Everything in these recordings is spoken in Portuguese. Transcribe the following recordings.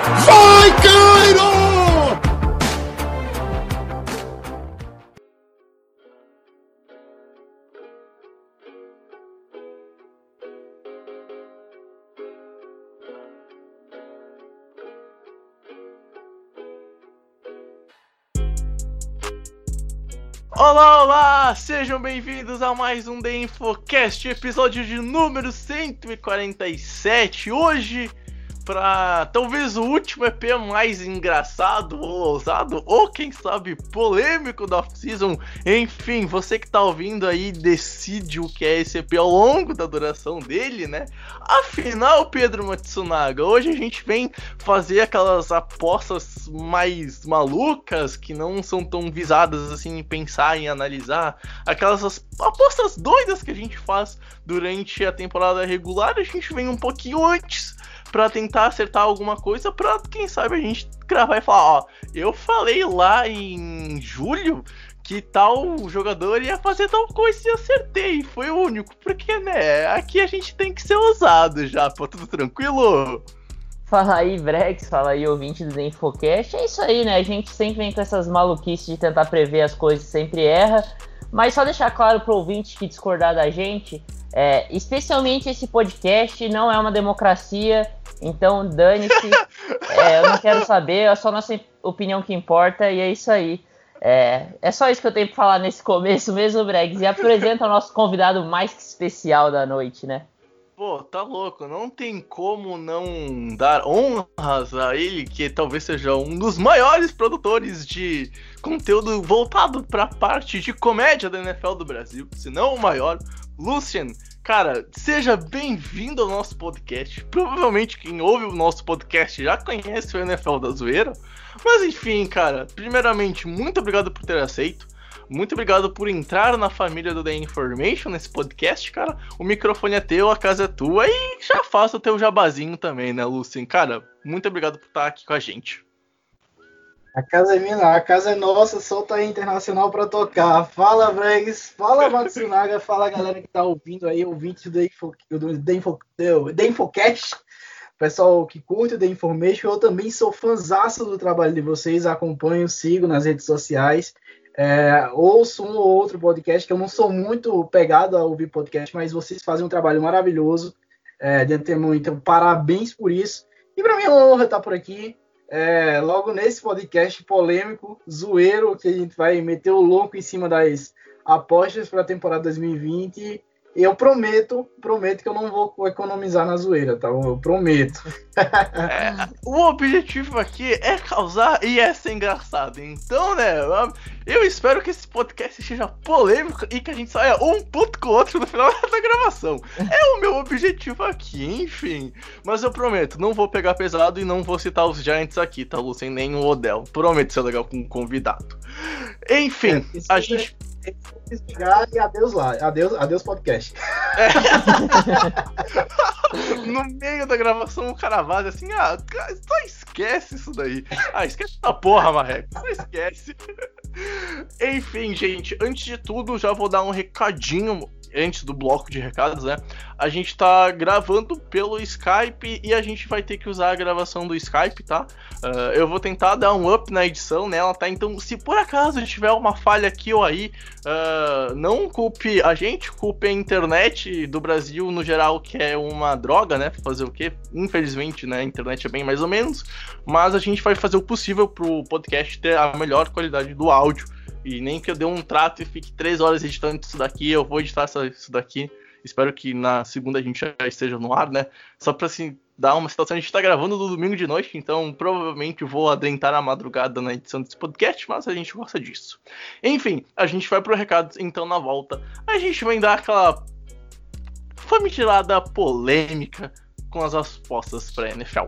Vai, Cairo! Olá, olá! Sejam bem-vindos a mais um The Infocast, episódio de número 147. Hoje, para talvez o último EP mais engraçado ou ousado, ou quem sabe polêmico da off-season. Enfim, você que tá ouvindo aí decide o que é esse EP ao longo da duração dele, né? Afinal, Pedro Matsunaga, hoje a gente vem fazer aquelas apostas mais malucas que não são tão visadas assim em pensar em analisar, aquelas as- apostas doidas que a gente faz durante a temporada regular, a gente vem um pouquinho antes pra tentar acertar alguma coisa, pra quem sabe a gente gravar e falar, ó, eu falei lá em julho que tal jogador ia fazer tal coisa e acertei, foi o único, porque né, aqui a gente tem que ser ousado já, pô, tudo tranquilo? Fala aí, Brex, fala aí, ouvinte do Infocast. É isso aí, né? A gente sempre vem com essas maluquices de tentar prever as coisas, sempre erra. Mas só deixar claro pro ouvinte que discordar da gente, é, especialmente esse podcast não é uma democracia, então dane-se. É, eu não quero saber, é só nossa opinião que importa e é isso aí. É, é só isso que eu tenho pra falar nesse começo mesmo, Bregs. E apresenta o nosso convidado mais que especial da noite, né? Pô, tá louco, não tem como não dar honras a ele, que talvez seja um dos maiores produtores de conteúdo voltado pra parte de comédia da NFL do Brasil, se não o maior. Lucian, cara, seja bem-vindo ao nosso podcast. Provavelmente quem ouve o nosso podcast já conhece o NFL da Zoeira. Mas enfim, cara, primeiramente, muito obrigado por ter aceito. Muito obrigado por entrar na família do The Information nesse podcast, cara. O microfone é teu, a casa é tua e já faça o teu jabazinho também, né, Lucien? Cara, muito obrigado por estar aqui com a gente. A casa é minha, a casa é nossa, solta aí internacional pra tocar. Fala, Bregs, fala, Matsunaga, fala, galera que tá ouvindo aí, ouvinte do Info, do The Info, The Infocast. Pessoal que curte o The Information, eu também sou fãzaço do trabalho de vocês, acompanho, sigo nas redes sociais. É, ouço um ou outro podcast, que eu não sou muito pegado a ouvir podcast, mas vocês fazem um trabalho maravilhoso é, de antemão, então parabéns por isso. E para mim é uma honra estar por aqui, é, logo nesse podcast polêmico, zoeiro, que a gente vai meter o louco em cima das apostas para a temporada 2020. E eu prometo, prometo que eu não vou economizar na zoeira, tá? Eu prometo. É, o objetivo aqui é causar e é ser engraçado. Então, né, eu espero que esse podcast seja polêmico e que a gente saia um puto com o outro no final da gravação. É o meu objetivo aqui, enfim. Mas eu prometo, não vou pegar pesado e não vou citar os Giants aqui, tá, Lucien? Nem o Odell. Prometo ser legal com o convidado. Enfim, É, a é- gente Desligar e adeus lá. Adeus, adeus podcast. no meio da gravação o cara vaza assim, ah, só esquece isso daí. Ah, esquece essa porra, Marreco, só esquece. Enfim, gente, antes de tudo, já vou dar um recadinho antes do bloco de recados, né? A gente tá gravando pelo Skype e a gente vai ter que usar a gravação do Skype, tá? Ah, eu vou tentar dar um up na edição nela, tá? Então, se por acaso tiver uma falha aqui ou aí, ah, não culpe a gente, culpe a internet do Brasil no geral, que é uma droga, né? Fazer o quê? Infelizmente, né? A internet é bem mais ou menos, mas a gente vai fazer o possível pro podcast ter a melhor qualidade do áudio. E nem que eu dê um trato e fique três horas editando isso daqui, eu vou editar isso daqui. Espero que na segunda a gente já esteja no ar, né? Só pra assim, dar uma situação, a gente tá gravando no domingo de noite, então provavelmente vou adentrar a madrugada na edição desse podcast, mas a gente gosta disso. Enfim, a gente vai pro recado então na volta. A gente vai dar aquela famigerada polêmica com as apostas para NFL.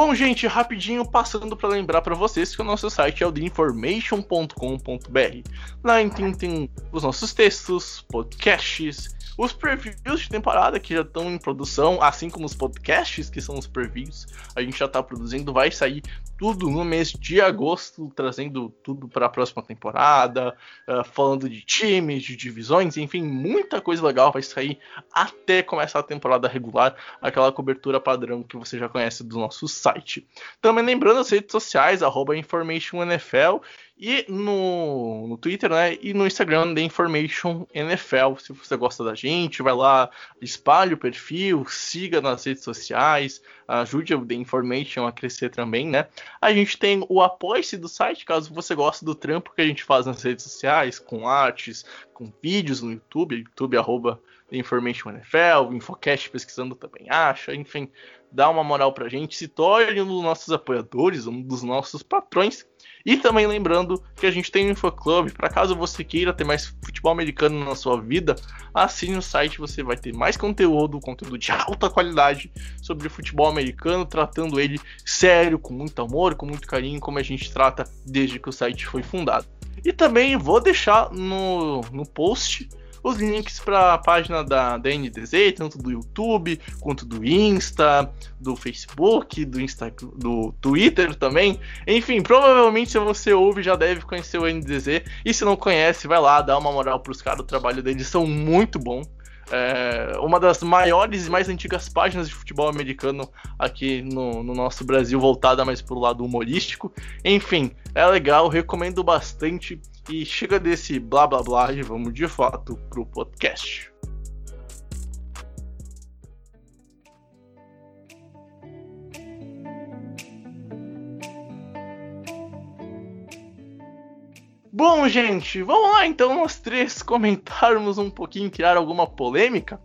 Bom, gente, rapidinho passando para lembrar para vocês que o nosso site é o theinformation.com.br. Lá tem, tem os nossos textos, podcasts, os previews de temporada que já estão em produção, assim como os podcasts que são os previews, a gente já está produzindo, vai sair tudo no mês de agosto, trazendo tudo para a próxima temporada, uh, falando de times, de divisões, enfim, muita coisa legal vai sair até começar a temporada regular, aquela cobertura padrão que você já conhece do nosso site. Também lembrando as redes sociais, arroba InformationNFL e no, no Twitter, né? E no Instagram da Information NFL. Se você gosta da gente, vai lá, espalhe o perfil, siga nas redes sociais, ajude o The Information a crescer também, né? A gente tem o apoio-se do site, caso você goste do trampo que a gente faz nas redes sociais, com artes, com vídeos no YouTube, YouTube arroba The Information NFL, Infocast pesquisando também acha, enfim, dá uma moral pra gente, se torne um dos nossos apoiadores, um dos nossos patrões e também lembrando que a gente tem um InfoClub, para caso você queira ter mais futebol americano na sua vida, assine o site, você vai ter mais conteúdo, conteúdo de alta qualidade sobre futebol americano, tratando ele sério, com muito amor, com muito carinho, como a gente trata desde que o site foi fundado. E também vou deixar no, no post os links para a página da, da NDZ, tanto do YouTube quanto do Insta, do Facebook, do, Insta, do Twitter também. Enfim, provavelmente se você ouve já deve conhecer o NDZ. E se não conhece, vai lá, dá uma moral para os caras, o trabalho deles são muito bom. É uma das maiores e mais antigas páginas de futebol americano aqui no, no nosso Brasil, voltada mais para o lado humorístico. Enfim, é legal, recomendo bastante. E chega desse blá blá blá e vamos de fato pro podcast. Bom, gente, vamos lá então nós três comentarmos um pouquinho, criar alguma polêmica.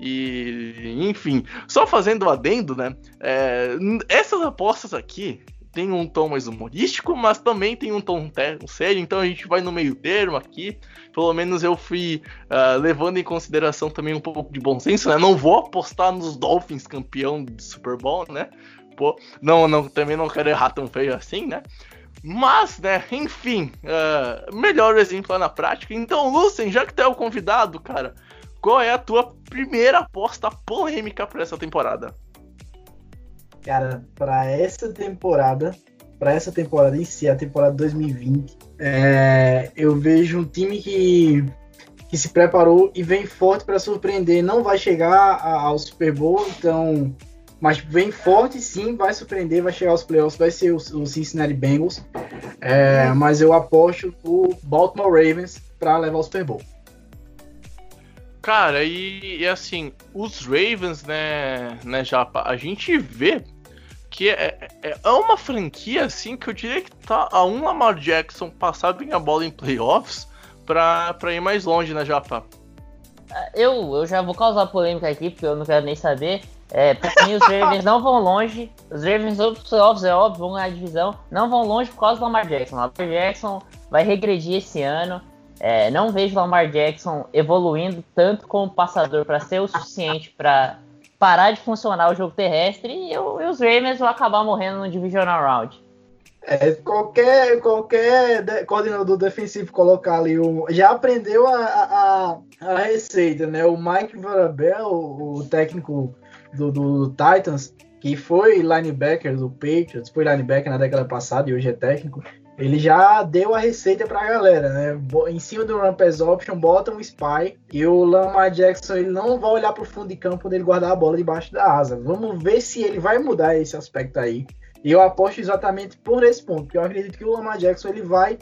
E, enfim, só fazendo o adendo, né? É, essas apostas aqui, tem um tom mais humorístico, mas também tem um tom sério, então a gente vai no meio termo aqui. Pelo menos eu fui uh, levando em consideração também um pouco de bom senso, né? Não vou apostar nos Dolphins campeão do Super Bowl, né? Pô, não, não, também não quero errar tão feio assim, né? Mas, né, enfim, uh, melhor exemplo na prática. Então, Lucien, já que tu é o convidado, cara, qual é a tua primeira aposta polêmica para essa temporada? Cara, para essa temporada, para essa temporada em si, a temporada 2020, é, eu vejo um time que, que se preparou e vem forte para surpreender. Não vai chegar ao Super Bowl, então, mas vem forte sim, vai surpreender, vai chegar aos playoffs, vai ser o, o Cincinnati Bengals. É, mas eu aposto o Baltimore Ravens para levar o Super Bowl. Cara, e, e, assim, os Ravens, né, né, Japa, a gente vê que é, é, é uma franquia, assim, que eu diria que tá a um Lamar Jackson passar bem a bola em playoffs pra, pra ir mais longe, né, Japa? Eu, eu já vou causar polêmica aqui, porque eu não quero nem saber. É, os Ravens não vão longe. Os Ravens, os playoffs, é óbvio, vão ganhar a divisão. Não vão longe por causa do Lamar Jackson. O Lamar Jackson vai regredir esse ano. É, não vejo o Lamar Jackson evoluindo tanto como passador para ser o suficiente para parar de funcionar o jogo terrestre e, eu, e os Ravens vão acabar morrendo no Divisional Round. É, qualquer, qualquer de, coordenador defensivo colocar ali, um, já aprendeu a, a, a, receita, né? O Mike Varabel, o técnico do, do, Titans, que foi linebacker do Patriots, foi linebacker na década passada e hoje é técnico, ele já deu a receita pra galera, né? Em cima do Run Option, bota um Spy e o Lamar Jackson ele não vai olhar pro fundo de campo quando ele guardar a bola debaixo da asa. Vamos ver se ele vai mudar esse aspecto aí. E eu aposto exatamente por esse ponto, porque eu acredito que o Lamar Jackson ele vai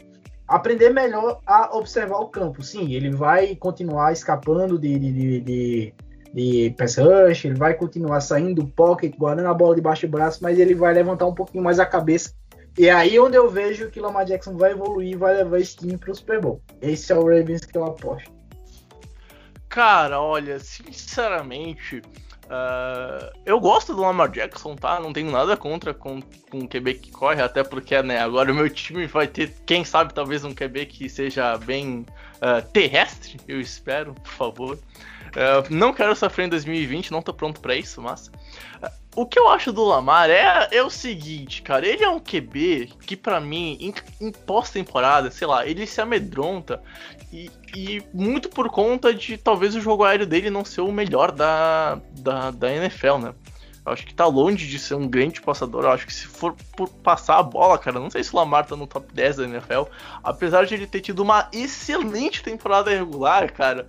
aprender melhor a observar o campo. Sim, ele vai continuar escapando de, de, de, de, de pass rush, ele vai continuar saindo do pocket, guardando a bola debaixo do braço, mas ele vai levantar um pouquinho mais a cabeça e aí onde eu vejo que o Lamar Jackson vai evoluir vai levar esse time pro Super Bowl. Esse é o Ravens que eu aposto. Cara, olha, sinceramente, uh, eu gosto do Lamar Jackson, tá? Não tenho nada contra com, com o QB que corre, até porque, né, agora o meu time vai ter, quem sabe, talvez um QB que seja bem uh, terrestre, eu espero, por favor. Uh, não quero sofrer em 2020, não tô pronto para isso, mas. Uh, o que eu acho do Lamar é, é o seguinte, cara. Ele é um QB que, para mim, em, em pós-temporada, sei lá, ele se amedronta. E, e, muito por conta de talvez o jogo aéreo dele não ser o melhor da, da, da NFL, né? Eu acho que tá longe de ser um grande passador. Eu acho que se for por passar a bola, cara, não sei se o Lamar tá no top 10 da NFL. Apesar de ele ter tido uma excelente temporada regular, cara.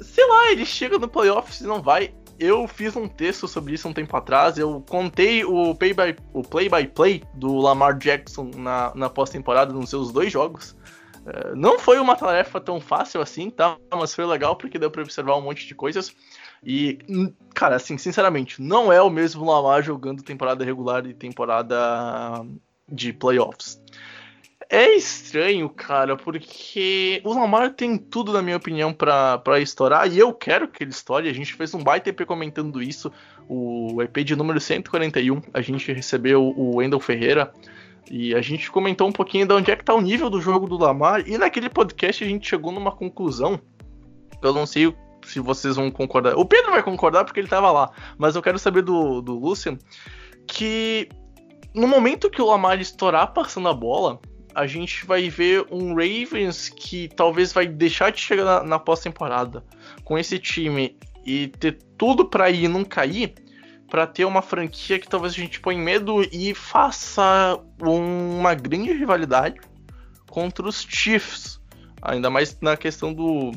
Sei lá, ele chega no playoffs e não vai. Eu fiz um texto sobre isso um tempo atrás. Eu contei o play-by-play play by play do Lamar Jackson na, na pós-temporada nos seus dois jogos. Uh, não foi uma tarefa tão fácil assim, tá? Mas foi legal porque deu para observar um monte de coisas. E, cara, assim, sinceramente, não é o mesmo Lamar jogando temporada regular e temporada de playoffs. É estranho, cara, porque o Lamar tem tudo, na minha opinião, para estourar, e eu quero que ele estoure. A gente fez um baita EP comentando isso, o EP de número 141. A gente recebeu o Wendell Ferreira, e a gente comentou um pouquinho de onde é que tá o nível do jogo do Lamar, e naquele podcast a gente chegou numa conclusão. Eu não sei se vocês vão concordar. O Pedro vai concordar porque ele tava lá, mas eu quero saber do, do Lucian que no momento que o Lamar estourar passando a bola, a gente vai ver um Ravens que talvez vai deixar de chegar na, na pós-temporada com esse time e ter tudo para ir e não cair, para ter uma franquia que talvez a gente põe medo e faça uma grande rivalidade contra os Chiefs. Ainda mais na questão do,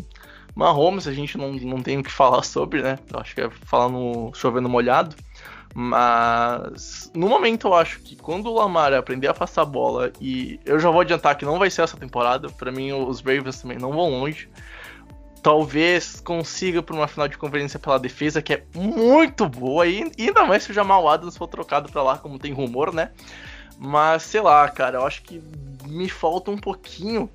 Mahomes a gente não, não tem o que falar sobre, né? Eu acho que é falar no chovendo molhado. Mas no momento eu acho que quando o Lamar aprender a passar a bola, e eu já vou adiantar que não vai ser essa temporada, para mim os Ravens também não vão longe. Talvez consiga por uma final de conferência pela defesa, que é muito boa, e ainda mais se o Jamal Adams for trocado para lá, como tem rumor, né? Mas sei lá, cara, eu acho que me falta um pouquinho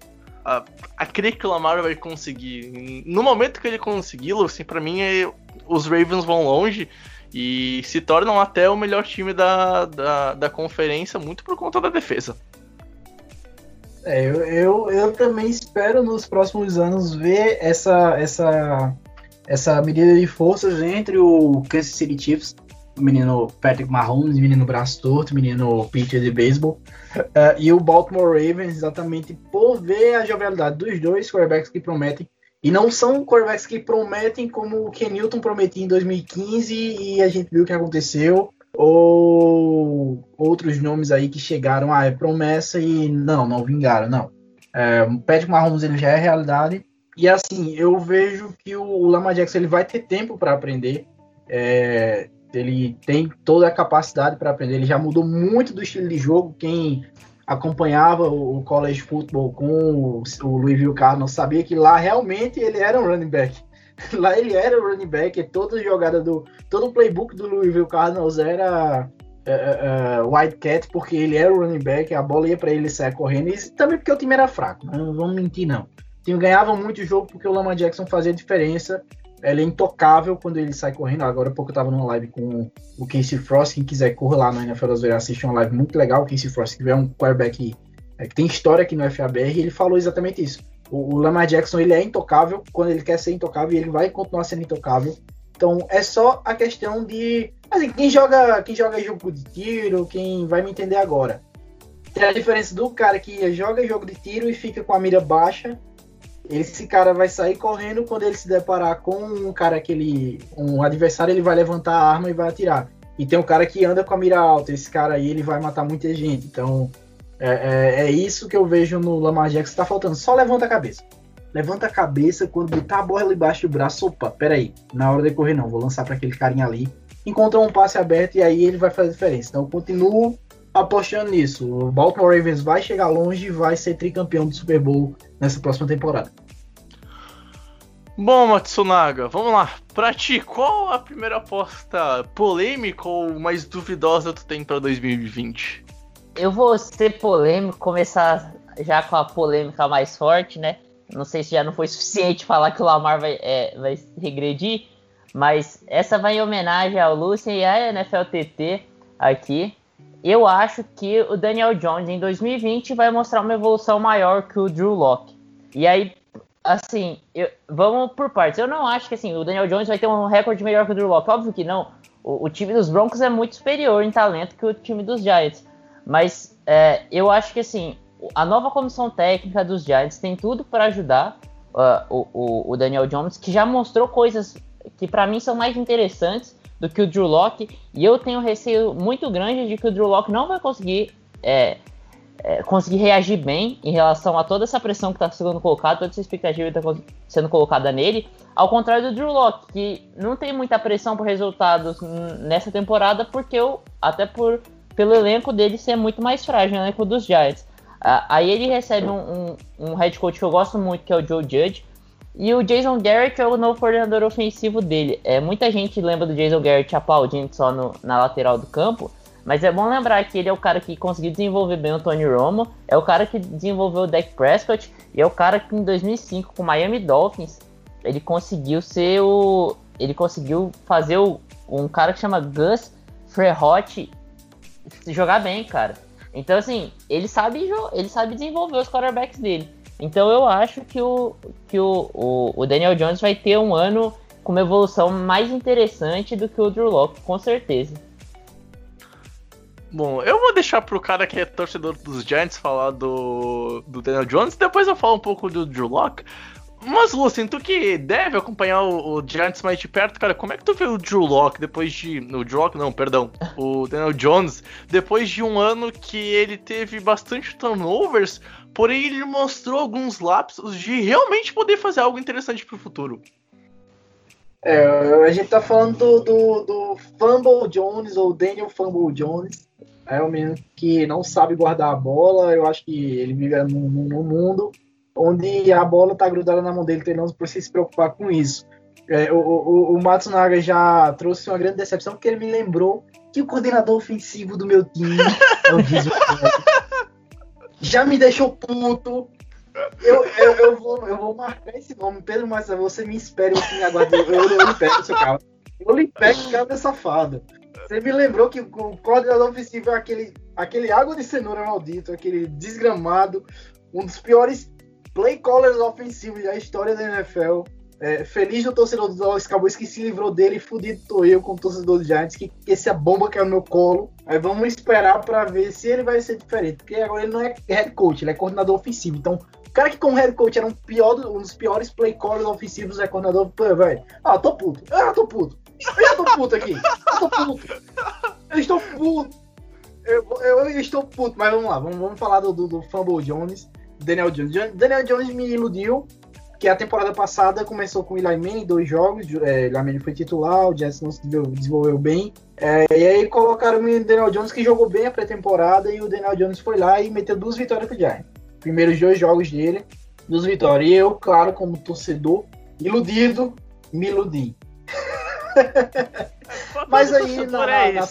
a, a crer que o Lamar vai conseguir. No momento que ele consegui-lo, assim, para mim é, os Ravens vão longe e se tornam até o melhor time da, da, da conferência, muito por conta da defesa. É, eu, eu, eu, também espero nos próximos anos ver essa, essa, essa medida de forças entre o Kansas City Chiefs o menino Patrick Mahomes, menino braço torto, menino pitcher de beisebol, uh, e o Baltimore Ravens, exatamente por ver a jovialidade dos dois quarterbacks que prometem, e não são quarterbacks que prometem como o Ken Newton prometia em 2015 e a gente viu o que aconteceu, ou outros nomes aí que chegaram, ah, é promessa e não, não vingaram, não. É, o Patrick Mahomes ele já é realidade, e assim, eu vejo que o Lamar Jackson ele vai ter tempo para aprender. É, ele tem toda a capacidade para aprender. Ele já mudou muito do estilo de jogo. Quem acompanhava o college football com o, o Louisville Cardinals sabia que lá realmente ele era um running back. Lá ele era um running back. Toda jogada do todo o playbook do Louisville Cardinals era uh, uh, Wildcat porque ele era o running back. A bola ia para ele sair correndo. E também porque o time era fraco. Não vamos mentir não. O time ganhava muito jogo porque o Lamar Jackson fazia diferença ele é intocável quando ele sai correndo. Agora há pouco eu tava numa live com o Casey Frost. Quem quiser correr lá no NFL das assistir uma live muito legal. O Casey Frost, que é um quarterback é, que tem história aqui no FABR, ele falou exatamente isso. O, o Lamar Jackson ele é intocável quando ele quer ser intocável e ele vai continuar sendo intocável. Então é só a questão de. Assim, quem joga, quem joga jogo de tiro, quem vai me entender agora. Tem a diferença do cara que joga jogo de tiro e fica com a mira baixa esse cara vai sair correndo quando ele se deparar com um cara que ele. um adversário, ele vai levantar a arma e vai atirar. E tem um cara que anda com a mira alta, esse cara aí ele vai matar muita gente. Então é, é, é isso que eu vejo no Lamar Jackson. Tá faltando, só levanta a cabeça. Levanta a cabeça quando botar a bola embaixo do braço. Opa, peraí, na hora de correr não, vou lançar para aquele carinha ali. Encontra um passe aberto e aí ele vai fazer a diferença. Então continuo apostando nisso. O Baltimore Ravens vai chegar longe e vai ser tricampeão do Super Bowl nessa próxima temporada. Bom, Matsunaga, vamos lá. Pra ti, qual a primeira aposta polêmica ou mais duvidosa tu tem pra 2020? Eu vou ser polêmico, começar já com a polêmica mais forte, né? Não sei se já não foi suficiente falar que o Lamar vai, é, vai regredir, mas essa vai em homenagem ao Lucien e à NFLTT aqui. Eu acho que o Daniel Jones em 2020 vai mostrar uma evolução maior que o Drew Locke. E aí, assim, eu, vamos por partes. Eu não acho que assim, o Daniel Jones vai ter um recorde melhor que o Drew Locke. Óbvio que não. O, o time dos Broncos é muito superior em talento que o time dos Giants. Mas é, eu acho que assim, a nova comissão técnica dos Giants tem tudo para ajudar uh, o, o, Daniel Jones, que já mostrou coisas que para mim são mais interessantes do que o Drew Locke. E eu tenho receio muito grande de que o Drew Locke não vai conseguir é, é, conseguir reagir bem em relação a toda essa pressão que está sendo colocada, toda essa expectativa que está sendo colocada nele, ao contrário do Drew Locke, que não tem muita pressão por resultados nessa temporada, porque eu, até por pelo elenco dele ser muito mais frágil, o elenco dos Giants. Aí ele recebe um, um, um, head coach que eu gosto muito, que é o Joe Judge, e o Jason Garrett é o novo coordenador ofensivo dele. É, muita gente lembra do Jason Garrett aplaudindo só no, na lateral do campo, mas é bom lembrar que ele é o cara que conseguiu desenvolver bem o Tony Romo, é o cara que desenvolveu o Dak Prescott e é o cara que em 2005 com o Miami Dolphins ele conseguiu ser o ele conseguiu fazer o, um cara que chama Gus Frerotte jogar bem, cara. Então assim, ele sabe ele sabe desenvolver os quarterbacks dele. Então eu acho que o que o, o, o Daniel Jones vai ter um ano com uma evolução mais interessante do que o Drew Locke, com certeza. Bom, eu vou deixar pro cara que é torcedor dos Giants falar do, do Daniel Jones, depois eu falo um pouco do Drew Locke. Mas, Lucien, tu que deve acompanhar o, o, Giants mais de perto, cara, como é que tu vê o Drew Locke depois de. O Drew Locke, não, perdão. O Daniel Jones, depois de um ano que ele teve bastante turnovers, porém ele mostrou alguns lapsos de realmente poder fazer algo interessante pro futuro. É, a gente tá falando do, do, do Fumble Jones, ou Daniel Fumble Jones. É um menino que não sabe guardar a bola. Eu acho que ele vive num, num mundo onde a bola tá grudada na mão dele, então ele não precisa se preocupar com isso. É, o, o, o Matsunaga já trouxe uma grande decepção, porque ele me lembrou que o coordenador ofensivo do meu time é o já me deixou puto. Eu, eu, eu, vou, eu vou marcar esse nome, Pedro Massa, você me espere, você me aguarde, eu, eu, eu lhe pego, seu carro. Eu lhe pego, cara, safado. Você me lembrou que o coordenador ofensivo é aquele, aquele água de cenoura maldito, aquele desgramado, um dos piores play callers ofensivos da história da NFL. É, feliz do torcedor do Dallas Cowboys que se livrou dele, fudido tô eu como torcedor do Giants, que, que essa bomba caiu no meu colo. Aí vamos esperar para ver se ele vai ser diferente, porque agora ele não é head coach, ele é coordenador ofensivo. Então, o cara que como head coach era um, pior, um dos piores play callers ofensivos, é coordenador, pô, velho. Ah, tô puto. Ah, tô puto. Eu já tô puto aqui. Eu tô puto. Eu estou puto. Eu, eu, eu estou puto, mas vamos lá. Vamos, vamos falar do, do, do Fumble Jones. Daniel Jones. Daniel Jones me iludiu, que a temporada passada começou com o Eli Manning, dois jogos. É, Eli Manning foi titular, o Jets não se desenvolveu bem. É, e aí colocaram o Daniel Jones, que jogou bem a pré-temporada, e o Daniel Jones foi lá e meteu duas vitórias pro Giants. Primeiros dois jogos dele, duas vitórias. E eu, claro, como torcedor, iludido, me iludi. Mas aí, na, é, na,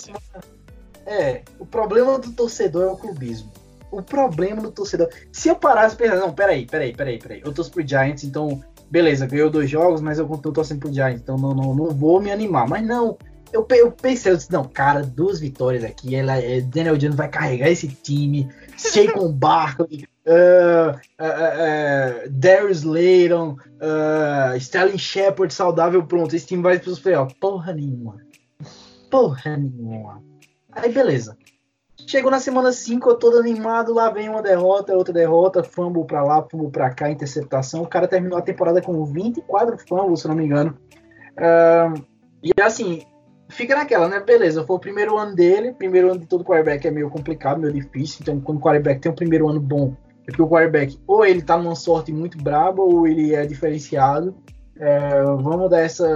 é, o problema do torcedor é o clubismo. O problema do torcedor. Se eu parasse e pensar, não, peraí, peraí, peraí, peraí. Eu torço pro Giants, então, beleza, ganhou dois jogos, mas eu tô torcendo pro Giants, então não, não, não vou me animar. Mas não, eu, eu pensei, eu disse, não, cara, duas vitórias aqui, ela, é, Daniel Jones vai carregar esse time, Saquon Barkley, uh, uh, uh, Darius Layton, uh, Sterling Shepard saudável, pronto, esse time vai para os playoffs. Porra nenhuma. Porra nenhuma. Aí beleza. Chegou na semana 5, eu todo animado, lá vem uma derrota, outra derrota, fumble pra lá, fumble pra cá, interceptação. O cara terminou a temporada com 24 fumbles, se não me engano. Uh, e assim, fica naquela, né? Beleza, foi o primeiro ano dele, primeiro ano de todo quarterback é meio complicado, meio difícil. Então, quando o quarterback tem um primeiro ano bom, é porque o quarterback ou ele tá numa sorte muito braba ou ele é diferenciado. É, vamos dar essa,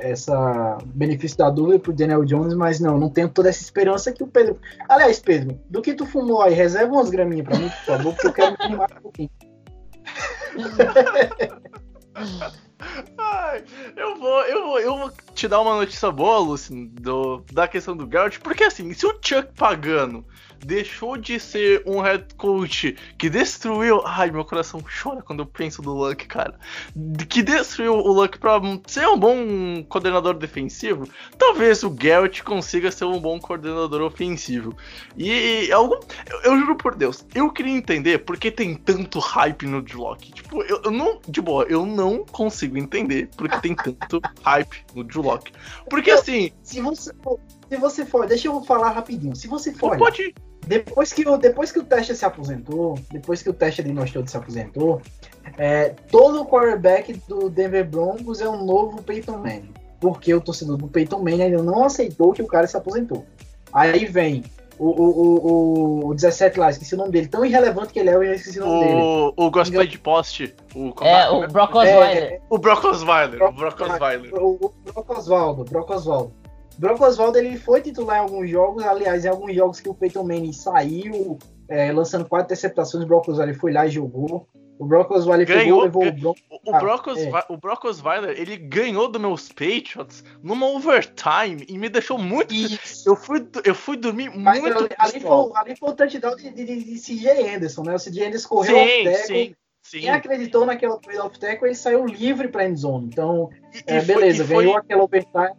essa benefício da dúvida pro Daniel Jones, mas não, não tenho toda essa esperança que o Pedro. Aliás, Pedro, do que tu fumou aí, reserva umas graminhas pra mim, por favor, porque eu quero me animar um pouquinho. Ai, eu vou, eu vou, eu vou te dar uma notícia boa, Lucy, do, da questão do Garrett, porque assim, se o Chuck Pagano deixou de ser um head coach que destruiu. Ai, meu coração chora quando eu penso do Luck, cara. Que destruiu o Luck pra ser um bom coordenador defensivo. Talvez o Garrett consiga ser um bom coordenador ofensivo. E algum. Eu, eu juro por Deus, eu queria entender por que tem tanto hype no Drew Tipo, eu, eu não. De boa, eu não consigo entender por que tem tanto hype no Drew Porque assim. Se você se você for, deixa eu falar rapidinho. Se você for, pode depois que o depois que o teste se aposentou, depois que o teste de nós todos se aposentou, é, todo o quarterback do Denver Broncos é um novo Peyton Manning, porque o torcedor do Peyton Manning ainda não aceitou que o cara se aposentou. Aí vem o, o, o, o 17 lá, esqueci o nome dele, tão irrelevante que ele é, eu já esqueci o nome dele. O, o Gospel de Post. O, É, o Brock Osweiler. É, o Brock Osweiler. O Brock- Osweiler. O, o Brock Oswaldo, Brock Oswaldo. Brock Oswaldo ele foi titular em alguns jogos, aliás, em alguns jogos que o Peyton Manning saiu, é, lançando quatro interceptações, o Brock Osweiler foi lá e jogou. O Brock Osweiler Ganhou, pegou, levou o Broncos. O, o, Ah, Brock é. Brock Osweiler, ele ganhou dos meus Patriots numa overtime e me deixou muito. Isso. Eu fui, eu fui dormir Mas muito. ali, ali foi, ali foi o touchdown de, de, de, CJ Anderson, né? O CJ Anderson correu Sim, tackle. sim, sim. Quem acreditou naquela corrida off tackle, ele saiu livre pra endzone. Então, E, é, e foi- beleza, foi, ganhou aquela overtime.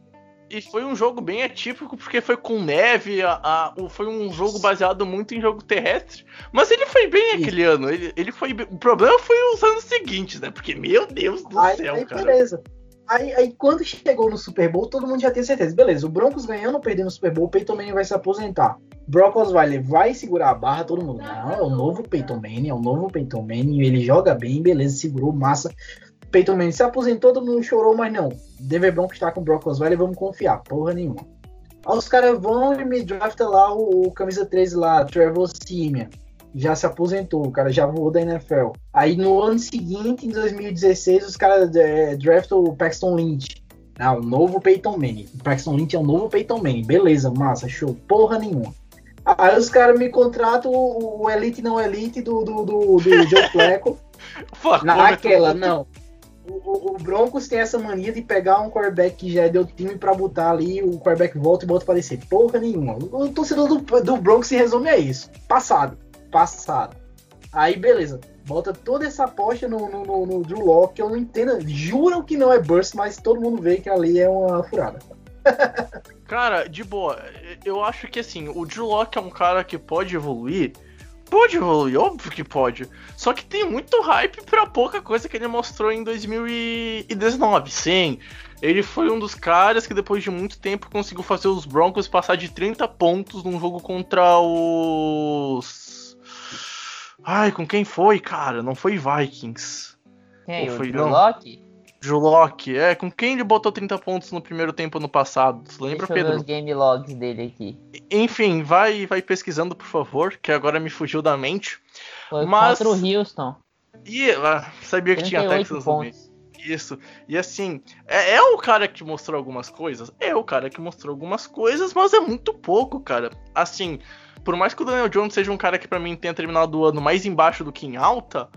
E foi um jogo bem atípico, porque foi com neve, a, a- foi um jogo baseado muito em jogo terrestre. Mas ele foi bem Isso. aquele ano. Ele, ele foi. bem- O problema foi os anos seguintes, né? Porque, meu Deus do Aí, céu, aí cara. beleza. Aí, aí quando chegou no Super Bowl, todo mundo já tinha certeza. Beleza, o Broncos ganhando ou perdendo o Super Bowl, o Peyton Manning vai se aposentar. Brock Osweiler vai segurar a barra, todo mundo. Não, é o novo Peyton Manning, é o novo Peyton Manning, ele joga bem, beleza, segurou, massa. Peyton Manning se aposentou, todo mundo chorou, mas não. Denver Broncos está com o Brock Osweiler, vamos confiar, porra nenhuma. Aí os caras vão e me drafta lá o, o camisa 13 lá, Trevor Simeon. Já se aposentou, o cara já voou da NFL. Aí no ano seguinte, em 2016, os caras é, draftam o Paxton Lynch. Ah, o novo Peyton Manning. O Paxton Lynch é o novo Peyton Manning. Beleza, massa, show. Porra nenhuma. Aí os caras me contratam o, o Elite não Elite do, do, do, do Joe. Flacômetro. Naquela, não. O, o- Broncos tem essa mania de pegar um quarterback que já é do time pra botar ali, o quarterback volta e bota pra descer. Porra nenhuma. O, torcedor do, do Broncos se resume a isso. Passado. Passado. Aí, beleza. Bota toda essa aposta no, no, no, no Drew Locke, que eu não entendo. Juram que não é burst, mas todo mundo vê que ali é uma furada. Cara, de boa, eu acho que assim, o Drew Locke é um cara que pode evoluir. Pode evoluir, óbvio que pode. Só que tem muito hype pra pouca coisa que ele mostrou em 2019. Sim, ele foi um dos caras que depois de muito tempo conseguiu fazer os Broncos passar de 30 pontos num jogo contra os. Ai, com quem foi, cara? Não foi Vikings. Quem? Ou O foi, Drew não? Locke? Locke, é, com quem ele botou 30 pontos no primeiro tempo no passado? Lembra, Deixa eu ver Pedro? os game logs dele aqui. Enfim, vai, vai pesquisando, por favor, que agora me fugiu da mente. Foi Mas- contra o Houston. E ah, sabia que tinha 38 Texans no meio. pontos. Isso. E assim, é, é o cara que mostrou algumas coisas? É o cara que mostrou algumas coisas, mas é muito pouco, cara. Assim, por mais que o Daniel Jones seja um cara que pra mim tenha terminado o ano mais embaixo do que em alta,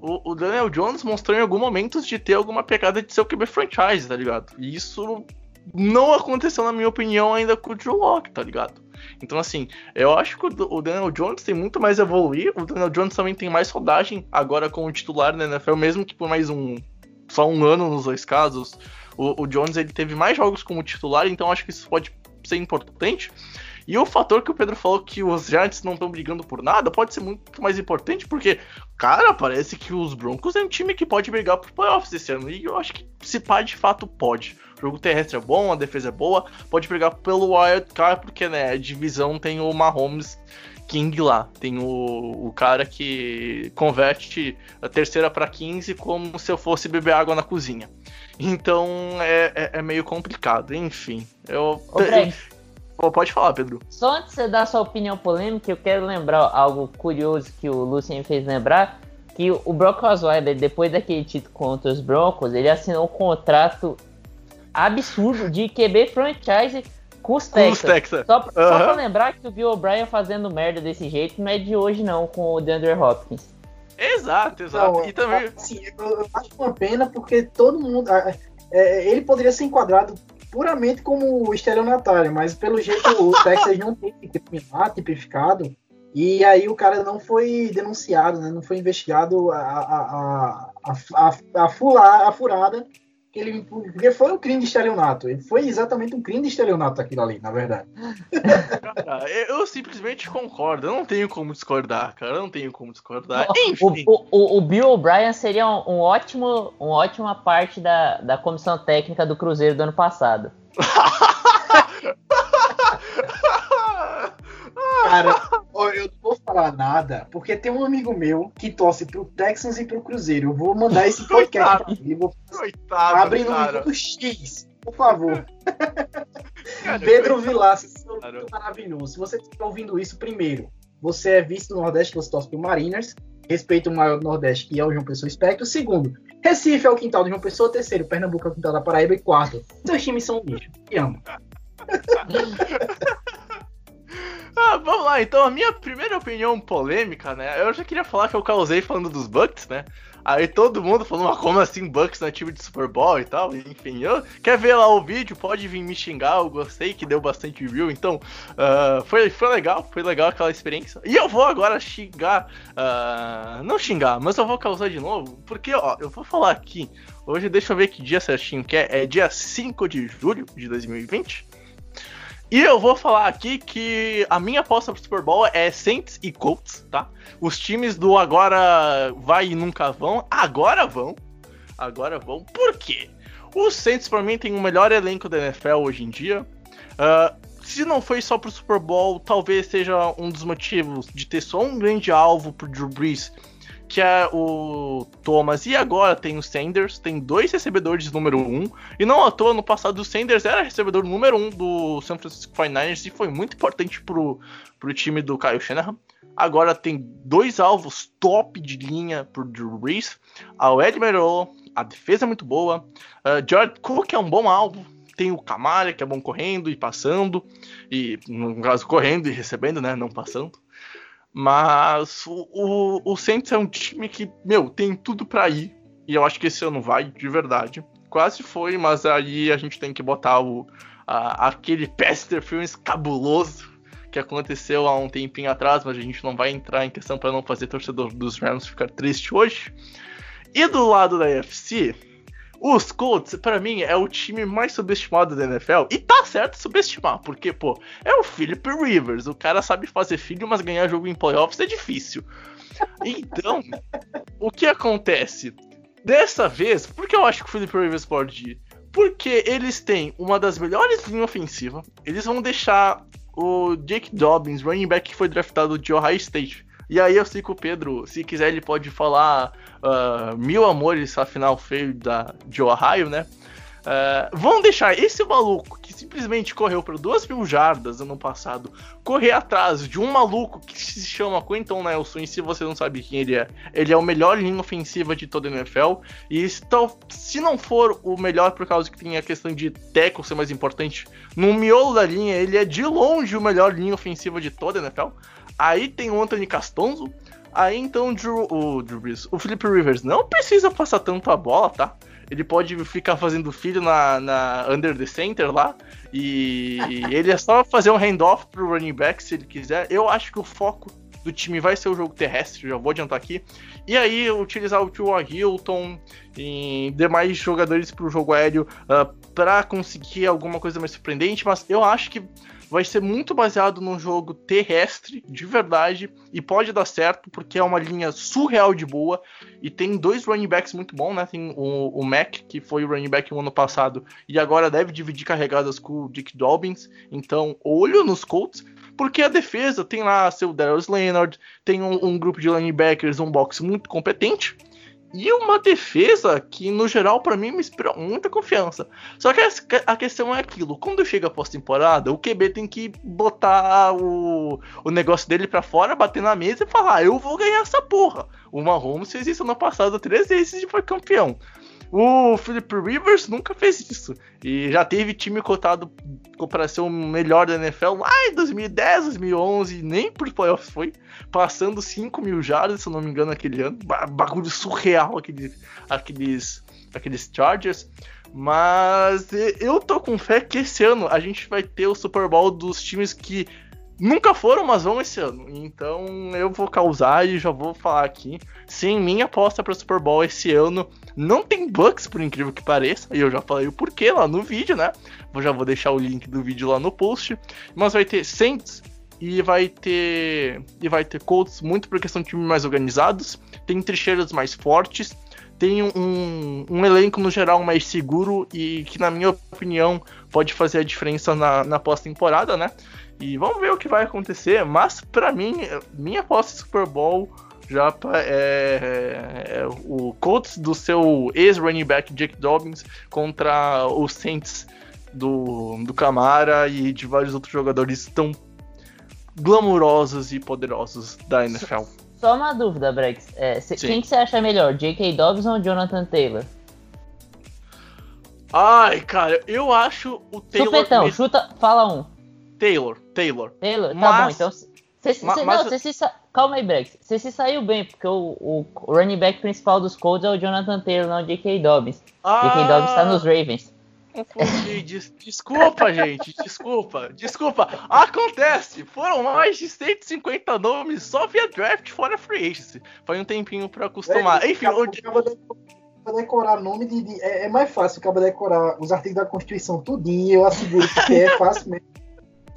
o, o Daniel Jones mostrou em algum momento de ter alguma pegada de ser o QB franchise, tá ligado? E isso não aconteceu, na minha opinião, ainda com o Drew Locke, tá ligado? Então, assim, eu acho que o Daniel Jones tem muito mais a evoluir. O Daniel Jones também tem mais rodagem agora como titular na NFL, mesmo que por mais um. Só um ano nos dois casos. O, o Jones ele teve mais jogos como titular, então acho que isso pode ser importante. E o fator que o Pedro falou que os Giants não estão brigando por nada pode ser muito mais importante, porque, cara, parece que os Broncos é um time que pode brigar por playoffs esse ano. E eu acho que se pá, de fato pode. O jogo terrestre é bom, a defesa é boa, pode brigar pelo wild card, porque, né, a divisão tem o Mahomes King lá. Tem o, o cara que converte a terceira para 15 como se eu fosse beber água na cozinha. Então é, é, é meio complicado. Enfim, eu. Pode falar, Pedro. só antes de você dar sua opinião polêmica, eu quero lembrar algo curioso que o Lucien fez lembrar, que o Brock Osweiler, depois daquele título contra os Broncos, ele assinou um contrato absurdo de QB franchise com os Com os Texans. Texans. Só, só pra lembrar que o Bill O'Brien fazendo merda desse jeito não é de hoje não, com o DeAndre Hopkins. Exato, exato. Não, e também. assim, eu, eu acho uma pena porque todo mundo. é, ele poderia ser enquadrado puramente como o estelionatário, mas pelo jeito o Texas não tem tipificado. E aí o cara não foi denunciado, né? Não foi investigado a, a, a, a, a, a, a furada que ele. Porque foi um crime de estelionato. Foi exatamente um crime de estelionato aquilo ali, na verdade. Cara, eu simplesmente concordo. Eu não tenho como discordar, cara. Eu não tenho como discordar. O, o, o, o Bill O'Brien seria um, um, ótimo, uma ótima parte da, da comissão técnica do Cruzeiro do ano passado. Cara, falar nada, porque tem um amigo meu que torce pro Texans e pro Cruzeiro. Eu vou mandar esse podcast pra ele. Vou... Coitado, Abre no minuto X, por favor. Cara, Pedro Vilar, seu maravilhoso. Se você estiver ouvindo isso, primeiro, você é visto no Nordeste, você torce pro Mariners. Respeita o maior do Nordeste, que é o João Pessoa Espectro. Segundo, Recife é o quintal do João Pessoa. Terceiro, Pernambuco é o quintal da Paraíba. E quarto, seus times são um bicho. Te amo. Ah, vamos lá, então a minha primeira opinião polêmica, né? Eu já queria falar que eu causei falando dos Bucks, né? Aí todo mundo falou, mas como assim Bucks na time de Super Bowl e tal? Enfim, eu quer ver lá o vídeo, pode vir me xingar, eu gostei que deu bastante view, então uh, foi, foi legal, foi legal aquela experiência. E eu vou agora xingar, uh, não xingar, mas eu vou causar de novo, porque ó, eu vou falar aqui, hoje deixa eu ver que dia certinho que é, é dia 5 de julho de 2020. E eu vou falar aqui que a minha aposta pro Super Bowl é Saints e Colts, tá? Os times do agora vai e nunca vão, agora vão. Agora vão. Por quê? Os Saints, pra mim, tem o melhor elenco da NFL hoje em dia. Uh, se não foi só pro Super Bowl, talvez seja um dos motivos de ter só um grande alvo pro Drew Brees que é o Thomas. E agora tem o Sanders, tem dois recebedores número 1. Um, e não à toa, no passado o Sanders era recebedor número 1 um do San Francisco 49ers e foi muito importante pro, pro time do Kyle Shanahan. Agora tem dois alvos top de linha pro Drew Brees. A Ed Merrill, a defesa é muito boa. Uh, Jared Cook é um bom alvo. Tem o Camara, que é bom correndo e passando. E, no caso, correndo e recebendo, né? Não passando. Mas o, o, o Saints é um time que, meu, tem tudo para ir. E eu acho que esse ano vai, de verdade. Quase foi, mas aí a gente tem que botar o, a, aquele Pester Filmes cabuloso que aconteceu há um tempinho atrás, mas a gente não vai entrar em questão para não fazer torcedor dos Rams ficar triste hoje. E do lado da UFC, os Colts, para mim, é o time mais subestimado da NFL. E tá certo subestimar, porque, pô, é o Philip Rivers. O cara sabe fazer filho, mas ganhar jogo em playoffs é difícil. Então, o que acontece? Dessa vez, por que eu acho que o Philip Rivers pode ir? Porque eles têm uma das melhores linhas ofensivas. Eles vão deixar o Jake Dobbins, running back que foi draftado de Ohio State. E aí eu sei que o Pedro, se quiser, ele pode falar uh, mil amores, afinal feio da, de Ohio, né? Uh, vão deixar esse maluco que simplesmente correu para duas mil jardas ano passado correr atrás de um maluco que se chama Quentin Nelson. E se você não sabe quem ele é, ele é o melhor linha ofensiva de toda a NFL. E então, se não for o melhor por causa que tem a questão de tackle ser mais importante, no miolo da linha, ele é de longe o melhor linha ofensiva de toda a NFL. Aí tem o Anthony Castonzo, Aí então Drew, o Drew Brees, o Philip Rivers não precisa passar tanto a bola, tá? Ele pode ficar fazendo filho na, na under the center lá. E ele é só fazer um handoff pro running back se ele quiser. Eu acho que o foco do time vai ser o jogo terrestre, já vou adiantar aqui. E aí utilizar o Tua Hilton e demais jogadores pro jogo aéreo uh, ah, para conseguir alguma coisa mais surpreendente, mas eu acho que vai ser muito baseado num jogo terrestre, de verdade, e pode dar certo, porque é uma linha surreal de boa, e tem dois running backs muito bons, né? Tem o, o Mac, que foi o running back no ano passado, e agora deve dividir carregadas com o Dick Dobbins, então olho nos Colts, porque a defesa tem lá seu Darius Leonard, tem um, um grupo de linebackers, um box muito competente, e uma defesa que, no geral, para mim me inspirou muita confiança. Só que a questão é aquilo: quando chega a pós-temporada, o QB tem que botar o, o negócio dele para fora, bater na mesa e falar: ah, eu vou ganhar essa porra. O Mahomes fez isso no passado três vezes e foi campeão. O Philip Rivers nunca fez isso. E já teve time cotado para ser o melhor da NFL lá em 2010, 2011, nem por playoffs foi, passando 5 mil jardas, se eu não me engano, aquele ano. Bagulho surreal aqueles, aqueles, aqueles Chargers. Mas eu tô com fé que esse ano a gente vai ter o Super Bowl dos times que nunca foram, mas vão esse ano. Então eu vou causar e já vou falar aqui. Sim, minha aposta para Super Bowl esse ano não tem Bucks, por incrível que pareça. E eu já falei o porquê lá no vídeo, né? Eu já vou deixar o link do vídeo lá no post. Mas vai ter Saints e vai ter e vai ter Colts muito por questão de times mais organizados, tem trincheiras mais fortes, tem um, um elenco no geral mais seguro e que na minha opinião pode fazer a diferença na, na pós-temporada, né? E vamos ver o que vai acontecer, mas para mim, minha aposta Super Bowl já é, é, é, o Colts do seu ex-running back Jake Dobbins contra os Saints do, do Camara e de vários outros jogadores tão glamurosos e poderosos da NFL. Só uma dúvida, Brex. É, cê, quem que você acha melhor, J.K. Dobbins ou Jonathan Taylor? Ai, cara, eu acho o Taylor. Supetão, me... chuta, fala um. Taylor, Taylor. Taylor, tá mas... bom, então. Cê, cê, mas, não, se Calma aí, Brex. Você se saiu bem, porque o, o, running back principal dos Colts é o Jonathan Taylor, não o J.K. Dobbins. Ah... J.K. Dobbins tá nos Ravens. Confundi. Des desculpa, gente. Desculpa. Desculpa. Acontece. Foram mais de 150 nomes só via draft fora free agency. Foi um tempinho pra acostumar. É, Enfim, acaba, onde... acaba decorar nome de. de é, é, mais fácil, acaba decorar os artigos da Constituição tudinho. Eu asseguro que é fácil mesmo.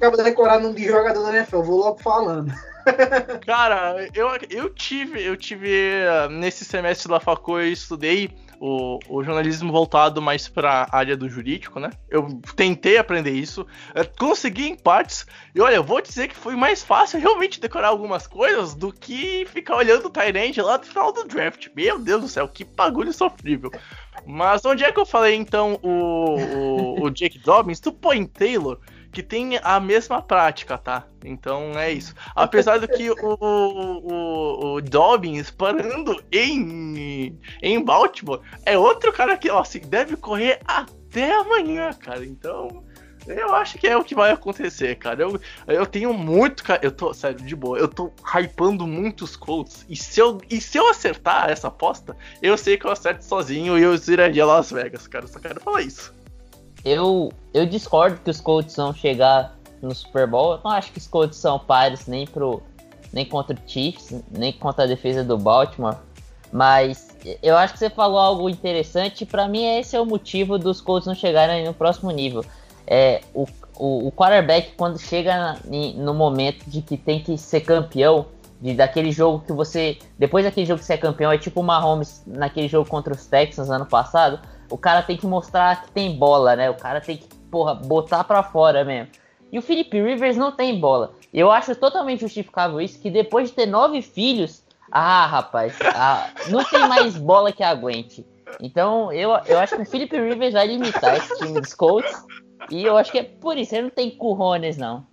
Acaba decorar nome de jogador da NFL. Vou logo falando. Cara, eu, eu tive, eu tive nesse semestre da Facul eu estudei o, o jornalismo voltado mais para a área do jurídico, né? Eu tentei aprender isso, é, consegui em partes, e olha, eu vou dizer que foi mais fácil realmente decorar algumas coisas do que ficar olhando o Tyrande lá no final do draft. Meu Deus do céu, que bagulho sofrível. Mas onde é que eu falei então o, o, o Jake Dobbins? Tu põe Taylor que tem a mesma prática, tá? Então é isso. Apesar do que o, o, o Dobbins parando em, em Baltimore é outro cara que, ó, assim, deve correr até amanhã, cara. Então. Eu acho que é o que vai acontecer, cara. Eu, eu tenho muito. Eu tô, sério, de boa. Eu tô hypando muitos Colts. E se, eu, e se eu acertar essa aposta, eu sei que eu acerto sozinho e eu ziraria Las Vegas, cara. Só quero falar isso eu, eu discordo que os Colts vão chegar no Super Bowl. Eu não acho que os Colts são pares nem, pro, nem contra o Chiefs, nem contra a defesa do Baltimore. Mas eu acho que você falou algo interessante. Para mim, esse é o motivo dos Colts não chegarem no próximo nível. É, o, o, o quarterback, quando chega na, no momento de que tem que ser campeão, de, daquele jogo que você. Depois daquele jogo que você é campeão, é tipo o Mahomes naquele jogo contra os Texans ano passado o cara tem que mostrar que tem bola, né? O cara tem que, porra, botar pra fora mesmo. E o Felipe Rivers não tem bola. Eu acho totalmente justificável isso, que depois de ter nove filhos, ah, rapaz, ah, não tem mais bola que aguente. Então, eu, eu acho que o Felipe Rivers vai limitar esse time dos Colts. E eu acho que é por isso, ele não tem currones, não.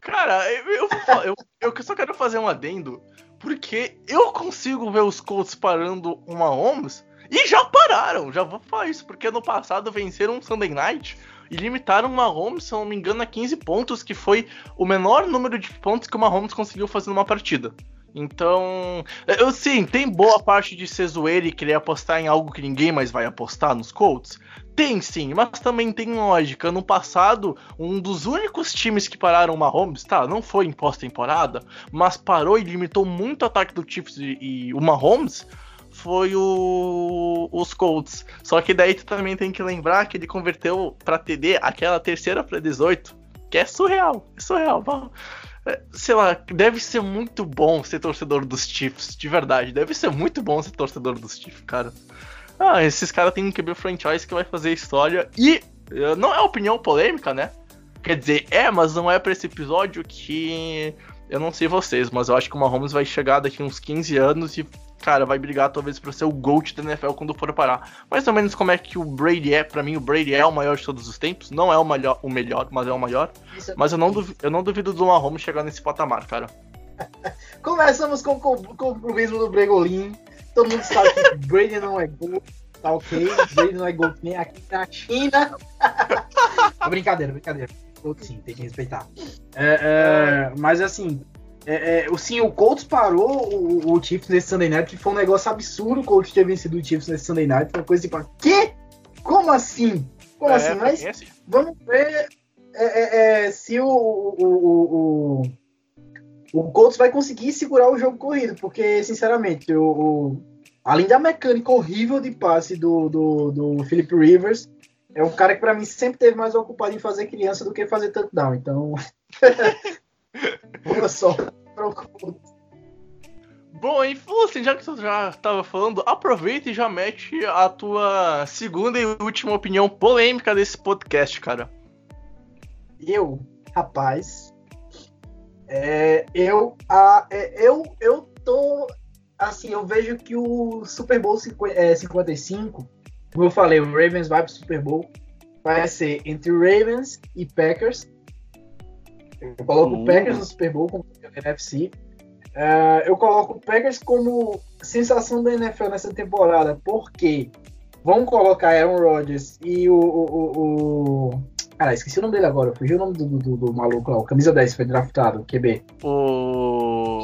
Cara, eu, eu, eu, eu só quero fazer um adendo, porque eu consigo ver os Colts parando uma Holmes e já pararam, já vou falar isso, porque no passado venceram um Sunday Night e limitaram o Mahomes, se não me engano, a 15 pontos, que foi o menor número de pontos que o Mahomes conseguiu fazer numa partida. Então, eu sim, tem boa parte de ser zoeira e querer apostar em algo que ninguém mais vai apostar nos Colts. Tem sim, mas também tem lógica. No passado, um dos únicos times que pararam o Mahomes, tá, não foi em pós-temporada, mas parou e limitou muito o ataque do Chiefs e, e o Mahomes foi o, os Colts. Só que daí tu também tem que lembrar que ele converteu para TD aquela terceira para 18, que é surreal. É surreal. É, sei lá, deve ser muito bom ser torcedor dos Chiefs, de verdade. Deve ser muito bom ser torcedor dos Chiefs, cara. Ah, esses caras têm um QB franchise que vai fazer história e eh, não é opinião polêmica, né? Quer dizer, é, mas não é para esse episódio que eu não sei vocês, mas eu acho que o Mahomes vai chegar daqui uns 15 anos e cara, vai brigar talvez para ser o GOAT da NFL quando for parar. Mais ou menos como é que o Brady é, para mim o Brady é o maior de todos os tempos, não é o melhor, o melhor mas é o maior. É mas eu não, duvido, eu não duvido do Mahomes chegar nesse patamar, cara. Começamos com, com, com o mesmo do Bregolin. Todo mundo sabe que Brady não é GOAT, tá ok? Brady não é GOAT nem aqui na China. brincadeira, brincadeira. Sim, tem que respeitar. É, é, mas assim, é, é, sim, o Colts parou o, o Chiefs nesse Sunday Night, que foi um negócio absurdo o Colts ter vencido o Chiefs nesse Sunday Night. Uma coisa tipo, quê? Como assim? Como é, assim? Mas assim. vamos ver. é, é, é, se o, o, o, o, o Colts vai conseguir segurar o jogo corrido, porque, sinceramente, o, o além da mecânica horrível de passe do, do, do Philip Rivers, é um cara que para mim sempre teve mais ocupado em fazer criança do que fazer touchdown. Então, boa sorte para o Colts. Bom, e assim, já que você já estava falando, aproveita e já mete a tua segunda e última opinião polêmica desse podcast, cara. Eu, rapaz, é, eu, a, é, eu, eu tô, assim, eu vejo que o Super Bowl 55, é, como eu falei, o Ravens vai pro Super Bowl, vai ser entre Ravens e Packers. Eu coloco o Packers no Super Bowl como NFC. Uh, eu coloco o Packers como sensação da NFL nessa temporada, porque vão colocar Aaron Rodgers e o, o, o, o... Cara, esqueci o nome dele agora. Fugiu o nome do, do, do, maluco lá. O camisa 10 foi draftado, QB. O.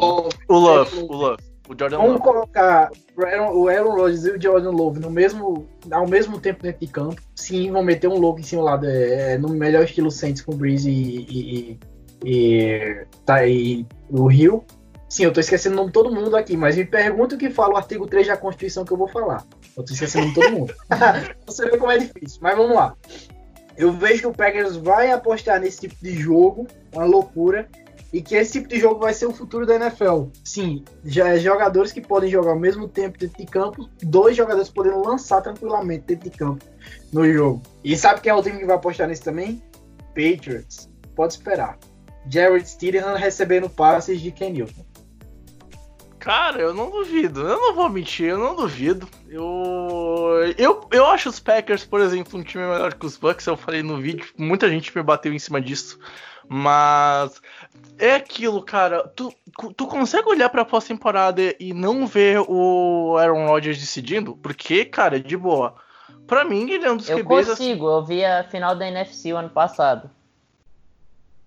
O Love. O Love. O Jordan Vamos Love. colocar o Aaron, o Aaron Rodgers e o Jordan Love no mesmo, ao mesmo tempo dentro de campo. Sim, vão meter um louco em cima lá, é, no melhor estilo Saints com o Breeze e, e, e, tá, e o Rio. Sim, eu tô esquecendo o nome de todo mundo aqui, mas me pergunta o que fala o artigo 3 da Constituição que eu vou falar. Eu tô esquecendo todo mundo. Você vê como é difícil, mas vamos lá. Eu vejo que o Packers vai apostar nesse tipo de jogo, uma loucura, e que esse tipo de jogo vai ser o futuro da NFL. Sim, já é jogadores que podem jogar ao mesmo tempo dentro de campo, dois jogadores podendo lançar tranquilamente dentro de campo no jogo. E sabe quem é o time que vai apostar nisso também? Patriots. Pode esperar. Jared Stidham recebendo passes de Ken Newton. Cara, eu não duvido. Eu não vou mentir, eu não duvido. Eu, eu, eu acho os Packers, por exemplo, um time melhor que os Bucks. Eu falei no vídeo, muita gente me bateu em cima disso. Mas é aquilo, cara. Tu, tu consegue olhar pra pós-temporada e não ver o Aaron Rodgers decidindo? Porque, cara, de boa. Pra mim, ele é um dos Eu QBs, consigo, eu vi a final da NFC o ano passado.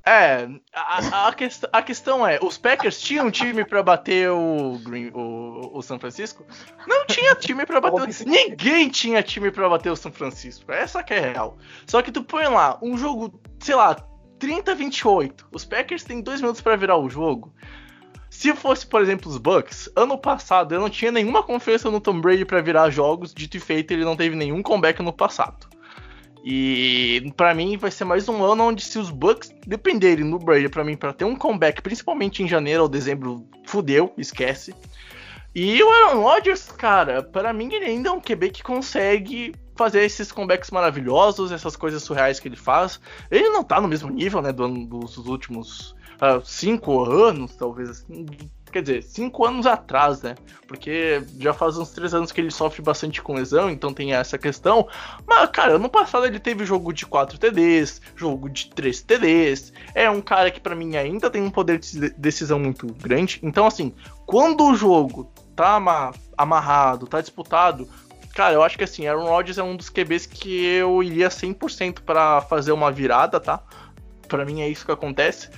É, a, a, quest a, questão é, os Packers tinham time pra bater o, Green, o, o São Francisco? Não tinha time pra bater. Ninguém tinha time pra bater o São Francisco. Essa que é real. Só que tu põe lá um jogo, sei lá, 30 28. Os Packers têm dois minutos pra virar o jogo. Se fosse, por exemplo, os Bucks, ano passado eu não tinha nenhuma confiança no Tom Brady para virar jogos. Dito e feito, ele não teve nenhum comeback no passado. E para mim vai ser mais um ano onde se os Bucks dependerem no Brady para mim para ter um comeback, principalmente em janeiro ou dezembro, fudeu, esquece. E o Aaron Rodgers, cara, para mim ele ainda é um QB que consegue fazer esses comebacks maravilhosos, essas coisas surreais que ele faz. Ele não tá no mesmo nível, né, do, dos últimos uh, cinco anos, talvez assim, Quer dizer, cinco anos atrás, né? Porque já faz uns três anos que ele sofre bastante com lesão, então tem essa questão. Mas, cara, ano passado ele teve jogo de 4 TDs, jogo de 3 TDs. É um cara que para mim ainda tem um poder de decisão muito grande. Então, assim, quando o jogo tá amarrado, tá disputado, cara, eu acho que assim, Aaron Rodgers é um dos QBs que eu iria 100% para fazer uma virada, tá? Para mim é isso que acontece.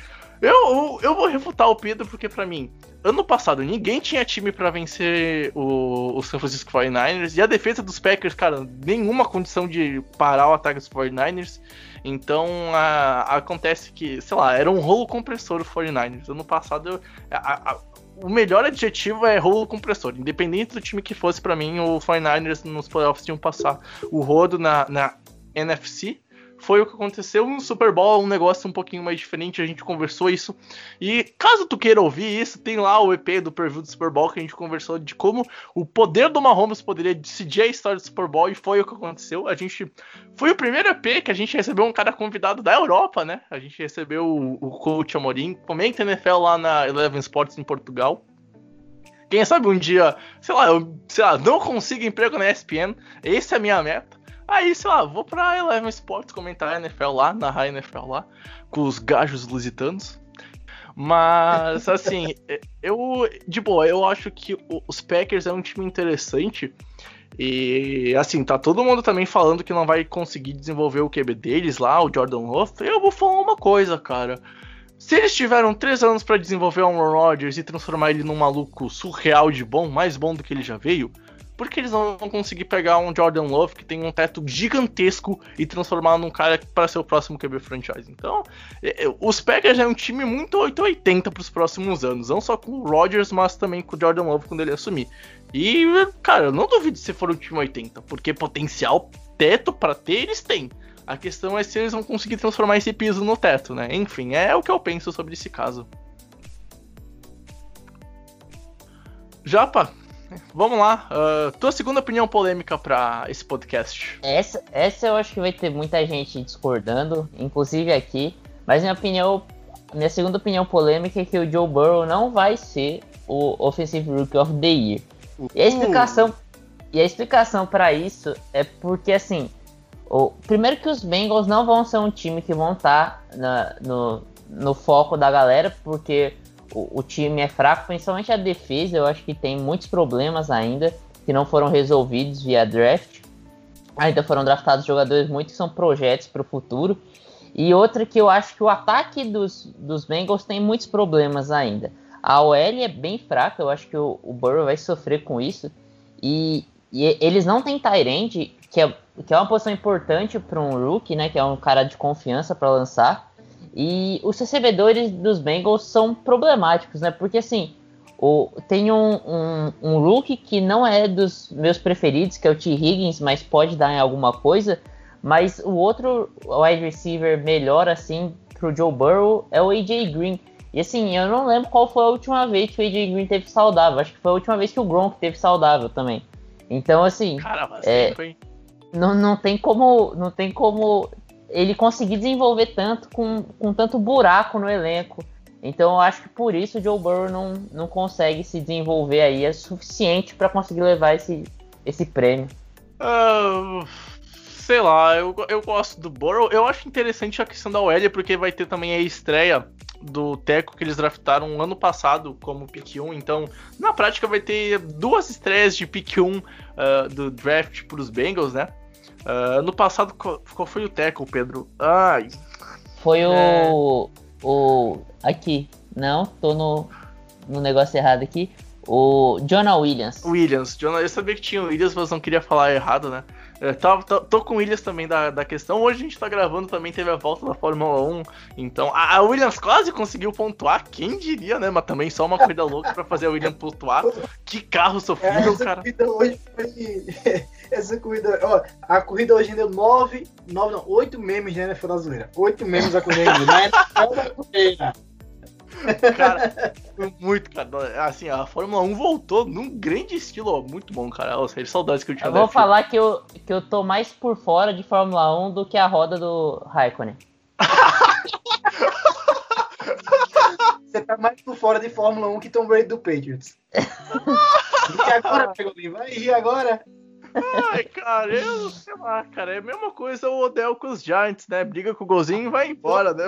Eu, eu vou refutar o Pedro porque para mim ano passado ninguém tinha time para vencer o, o San Francisco 49ers e a defesa dos Packers, cara, nenhuma condição de parar o ataque dos 49ers. Então a, acontece que, sei lá, era um rolo compressor o 49ers. Ano passado a, a, o melhor adjetivo é rolo compressor. Independente do time que fosse para mim, o 49ers nos playoffs tinham passar o rodo na, na NFC foi o que aconteceu no Super Bowl, um negócio um pouquinho mais diferente, a gente conversou isso. E caso tu queira ouvir isso, tem lá o EP do preview do Super Bowl que a gente conversou de como o poder do Mahomes poderia decidir a história do Super Bowl e foi o que aconteceu. A gente foi o primeiro EP que a gente recebeu um cara convidado da Europa, né? A gente recebeu o, o coach Amorim, comenta NFL lá na Eleven Sports em Portugal. Quem sabe um dia, sei lá, eu sei lá, não consigo emprego na ESPN, essa é a minha meta. Aí, sei lá, vou pra Eleven Sports comentar a NFL lá, narrar a NFL lá, com os gajos lusitanos. Mas, assim, eu, de boa, eu acho que os Packers é um time interessante. E, assim, tá todo mundo também falando que não vai conseguir desenvolver o QB deles lá, o Jordan Love. Eu vou falar uma coisa, cara. Se eles tiveram três anos para desenvolver o Aaron Rodgers e transformar ele num maluco surreal de bom, mais bom do que ele já veio, porque eles não vão conseguir pegar um Jordan Love que tem um teto gigantesco e transformar num cara para ser o próximo QB franchise. Então, é, é, os Packers é um time muito 880 para os próximos anos, não só com o Rodgers, mas também com o Jordan Love quando ele assumir. E, cara, eu não duvido se for um time 80, porque potencial teto para ter eles têm. A questão é se eles vão conseguir transformar esse piso no teto, né? Enfim, é o que eu penso sobre esse caso. Japa, vamos lá. Uh, tua segunda opinião polêmica para esse podcast? Essa, essa eu acho que vai ter muita gente discordando, inclusive aqui. Mas minha opinião, minha segunda opinião polêmica é que o Joe Burrow não vai ser o Offensive Rookie of the Year. E a explicação, e a explicação para isso é porque assim, o, primeiro que os Bengals não vão ser um time que vão estar tá no, no foco da galera, porque o, o, time é fraco, principalmente a defesa. Eu acho que tem muitos problemas ainda que não foram resolvidos via draft. Ainda foram draftados jogadores muito que são projetos para o futuro. E outra que eu acho que o ataque dos, dos Bengals tem muitos problemas ainda. A OL é bem fraca, eu acho que o, o Burrow vai sofrer com isso. E, e eles não têm Tyrande, que é, que é uma posição importante para um rookie, né? Que é um cara de confiança para lançar. E os recebedores dos Bengals são problemáticos, né? Porque assim, o, tem um, um, um rookie que não é dos meus preferidos, que é o T. Higgins, mas pode dar em alguma coisa. Mas o outro wide receiver melhor, assim, pro Joe Burrow é o AJ Green. E assim, eu não lembro qual foi a última vez que o AJ Green teve saudável. Acho que foi a última vez que o Gronk teve saudável também. Então, assim. Cara, é, não, não tem como. Não tem como ele conseguir desenvolver tanto com, com tanto buraco no elenco. Então eu acho que por isso o Joe Burrow não, não consegue se desenvolver aí é suficiente para conseguir levar esse, esse prêmio. Uh, sei lá, eu, eu gosto do Burrow. Eu acho interessante a questão da OL, porque vai ter também a estreia do Teco que eles draftaram ano passado como pick 1. Então, na prática, vai ter duas estreias de pick 1 uh, ah, do draft para os Bengals, né? Uh, no passado, qual, qual, foi o Teco, Pedro? Ai. Foi é... o. O. Aqui. Não, tô no, no negócio errado aqui. O Jonah Williams. Williams. Jonah, eu sabia que tinha o Williams, mas não queria falar errado, né? Tô, tô, tô, com o Williams também da, da questão. Hoje a gente tá gravando também, teve a volta da Fórmula 1. Então, a, a Williams quase conseguiu pontuar, quem diria, né? Mas também só uma corrida louca pra fazer a Williams pontuar. Que carro sofrível, essa cara. Corrida hoje foi... Essa corrida, ó, a corrida hoje deu 9, 9 não, 8 memes né, na zoeira. 8 memes a corrida, né? Cara, muito, cara. Assim, a Fórmula 1 voltou num grande estilo, ó, muito bom, cara. Ou seja, saudades que eu tinha. Eu vou falar que eu, que eu tô mais por fora de Fórmula 1 do que a roda do Raikkonen. Você tá mais por fora de Fórmula 1 que Tom Brady do Patriots. e agora? Vai rir agora? Ai, cara, eu sei lá, cara. É a mesma coisa o Odell com os Giants, né? Briga com o golzinho e vai embora, né?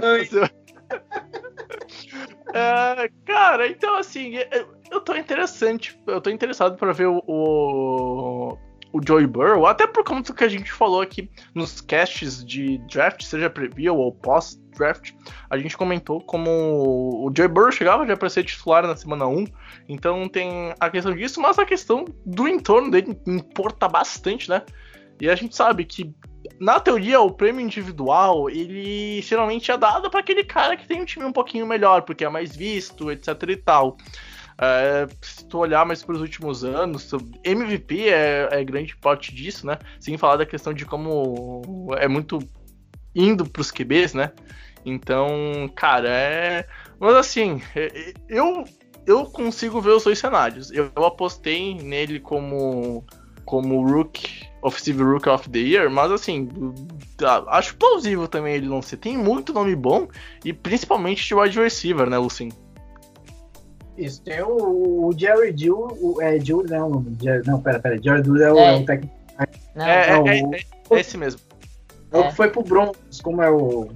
É, cara, então assim, eu tô interessante, eu tô interessado para ver o, o, o Joey Burrow, até por conta que a gente falou aqui nos casts de draft, seja preview ou pós-draft, a gente comentou como o Joey Burrow chegava já para ser titular na semana 1, então tem a questão disso, mas a questão do entorno dele importa bastante, né? E a gente sabe que na teoria, o prêmio individual, ele geralmente é dado para aquele cara que tem um time um pouquinho melhor, porque é mais visto, etc e tal. É, se tu olhar mais para os últimos anos, MVP é, é grande parte disso, né? Sem falar da questão de como é muito indo para os QBs, né? Então, cara, é. Mas assim, é, eu, eu consigo ver os dois cenários. Eu, eu apostei nele como, como Rook Offensive Rook of the Year, mas assim, acho plausível também ele não ser. Tem muito nome bom e principalmente de wide receiver, né, Lucin? Isso, tem o, o Jerry Dill, o, é Dill, não, Jerry, não, pera, pera, Jerry Dill é o, é. é o técnico. Não, é, é, é, é, é, esse mesmo. É o que foi pro Broncos, como é o.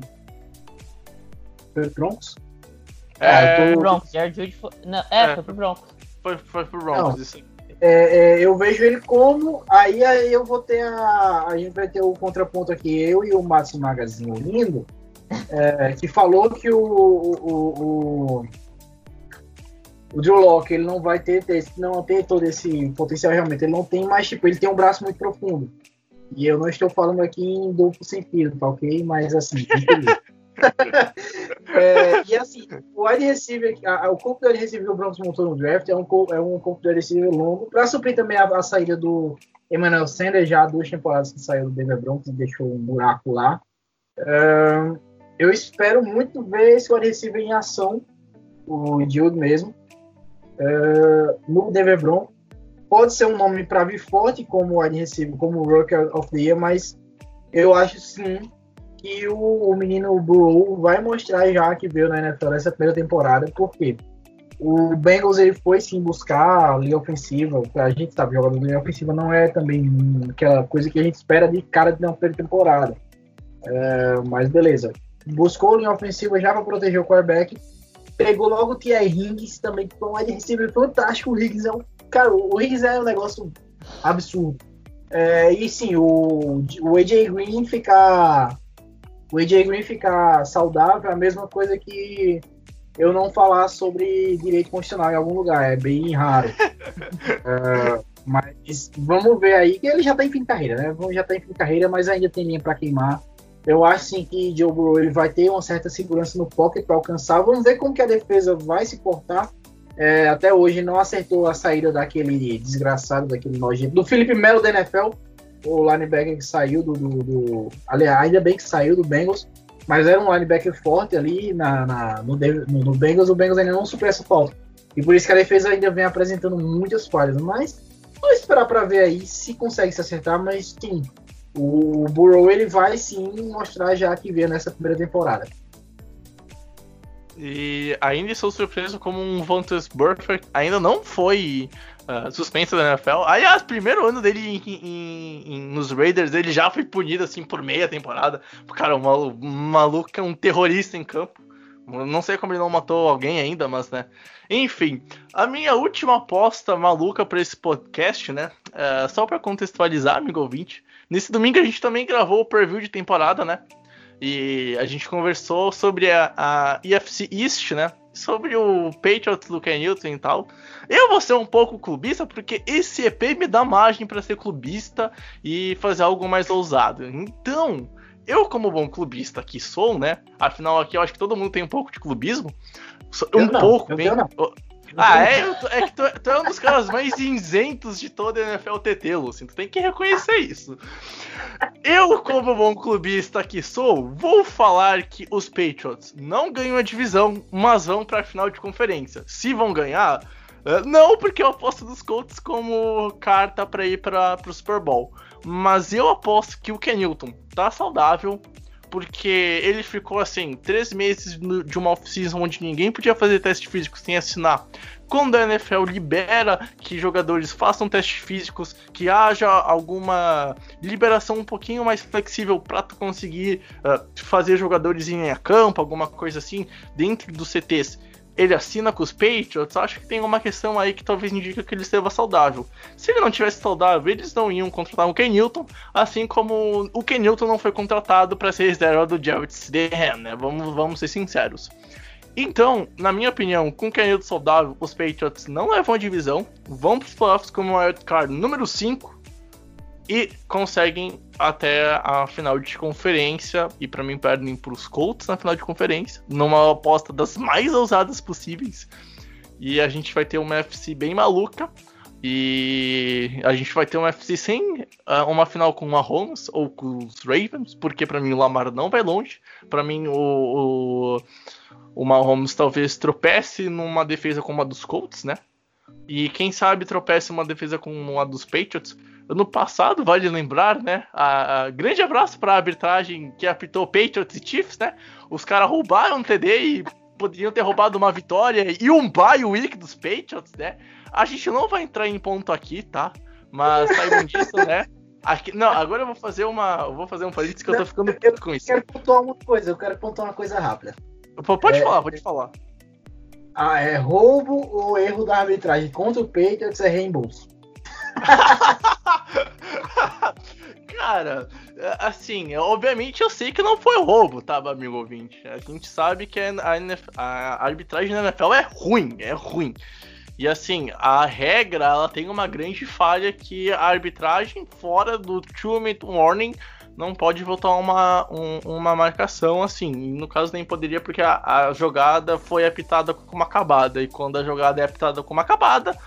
Foi pro Broncos? É, é tô... Broncos, Jerry Dill foi. Não, é, foi pro Broncos. Foi, foi pro Broncos, não. isso aí. É, é, eu vejo ele como. Aí, aí eu vou ter a. A gente vai ter o contraponto aqui, eu e o Márcio Magazinho lindo, é, que falou que o, o, o, o Drew Locke, ele não vai ter, ter não ter todo esse potencial realmente. Ele não tem mais, tipo, ele tem um braço muito profundo. E eu não estou falando aqui em duplo sentido, tá ok? Mas assim, é, e assim, o wide receiver, a, o corpo do wide receiver que o Broncos montou no draft é um, é um corpo de wide receiver longo, para suprir também a, a, saída do Emmanuel Sanders, já duas temporadas que saiu do Denver Broncos e deixou um buraco lá. Uh, eu espero muito ver esse wide receiver em ação, o Jude mesmo, uh, no Denver Broncos. Pode ser um nome para vir forte como wide receiver, como Rookie of the Year, mas eu acho sim que o, o menino Burrow vai mostrar já que veio na NFL nessa primeira temporada, porque o Bengals ele foi sim buscar a linha ofensiva, a gente sabe, jogador de linha ofensiva não é também aquela coisa que a gente espera de cara de uma primeira temporada. É, mas beleza. Buscou a linha ofensiva já para proteger o quarterback. Pegou logo o T.I. Higgins também, que foi um receiver fantástico. O Higgins é um. Cara, o Higgins é um negócio absurdo. É, e sim, o, o AJ Green ficar o AJ Green ficar saudável é a mesma coisa que eu não falar sobre direito constitucional em algum lugar, é bem raro. uh, mas vamos ver aí que ele já está em fim de carreira, né? Já está em fim de carreira, mas ainda tem linha para queimar. Eu acho sim que Joe Burrow ele vai ter uma certa segurança no pocket para alcançar. Vamos ver como que a defesa vai se portar. É, até hoje não acertou a saída daquele desgraçado, daquele nojento, do Felipe Melo da NFL o linebacker que saiu do, do, do, Aliás, ainda bem que saiu do Bengals, mas era um linebacker forte ali na, na no, no, Bengals. O Bengals ainda não supriu essa falta. E por isso que a defesa ainda vem apresentando muitas falhas. Mas vamos esperar para ver aí se consegue se acertar. Mas sim, o Burrow ele vai sim mostrar já que veio nessa primeira temporada. E ainda estou surpreso como um Vontaze Burfict ainda não foi uh, suspenso da NFL. Aliás, primeiro ano dele em, em, em, nos Raiders, ele já foi punido assim por meia temporada. Cara, um maluco é um terrorista em campo. Não sei como ele não matou alguém ainda, mas né. Enfim, a minha última aposta maluca para esse podcast, né? Uh, só para contextualizar, amigo ouvinte. Nesse domingo a gente também gravou o preview de temporada, né? E a gente conversou sobre a, a EFC East, né? Sobre o Patriots do Ken Newton e tal. Eu vou ser um pouco clubista, porque esse EP me dá margem para ser clubista e fazer algo mais ousado. Então, eu, como bom clubista que sou, né? Afinal, aqui eu acho que todo mundo tem um pouco de clubismo. Um eu pouco, não, bem. Ah, é? é que tu, tu, é um dos caras mais isentos de toda a NFL TT, Luciano. Tu tem que reconhecer isso. Eu, como bom clubista que sou, vou falar que os Patriots não ganham a divisão, mas vão pra final de conferência. Se vão ganhar, é, não porque eu aposto dos Colts como carta para ir para o Super Bowl. Mas eu aposto que o Ken Newton tá saudável, porque ele ficou assim, três meses de uma off-season onde ninguém podia fazer teste físico sem assinar. Quando a NFL libera que jogadores façam testes físicos, que haja alguma liberação um pouquinho mais flexível para conseguir uh, fazer jogadores a campo, alguma coisa assim, dentro dos CTs ele assina com os Patriots, acho que tem uma questão aí que talvez indique que ele estava saudável. Se ele não tivesse saudável, eles não iam contratar o Ken Newton, assim como o Ken Newton não foi contratado para ser reserva do Jarrett Stidham, né? Vamos, vamos ser sinceros. Então, na minha opinião, com o Ken Newton saudável, os Patriots não levam a divisão, vão para os playoffs como wild card número 5, e conseguem até a final de conferência e para mim perdem para os Colts na final de conferência, numa aposta das mais ousadas possíveis. E a gente vai ter uma FC bem maluca e a gente vai ter uma FC sem uh, uma final com o Mahomes ou com os Ravens, porque para mim o Lamar não vai longe. Para mim o, o, o Mahomes talvez tropece numa defesa como a dos Colts, né? E quem sabe tropece uma defesa como a dos Patriots ano passado, vale lembrar, né? A, a grande abraço para a arbitragem que apitou Patriots e Chiefs, né? Os caras roubaram um TD e poderiam ter roubado uma vitória e um bye week dos Patriots, né? A gente não vai entrar em ponto aqui, tá? Mas saibam disso, né? Aqui, não, agora eu vou fazer uma. Eu vou fazer um parênteses que eu tô ficando puto com isso. Eu quero pontuar uma coisa, eu quero pontuar uma coisa rápida. Pode é, falar, pode falar. Ah, é roubo ou erro da arbitragem contra o Patriots é reembolso. cara, assim, obviamente eu sei que não foi roubo, tá, amigo ouvinte? A gente sabe que a, NF, a arbitragem na NFL é ruim, é ruim. E assim, a regra, ela tem uma grande falha que a arbitragem fora do two-minute warning não pode voltar uma, um, uma marcação assim. No caso nem poderia porque a, a jogada foi apitada como acabada. E quando a jogada é apitada como acabada,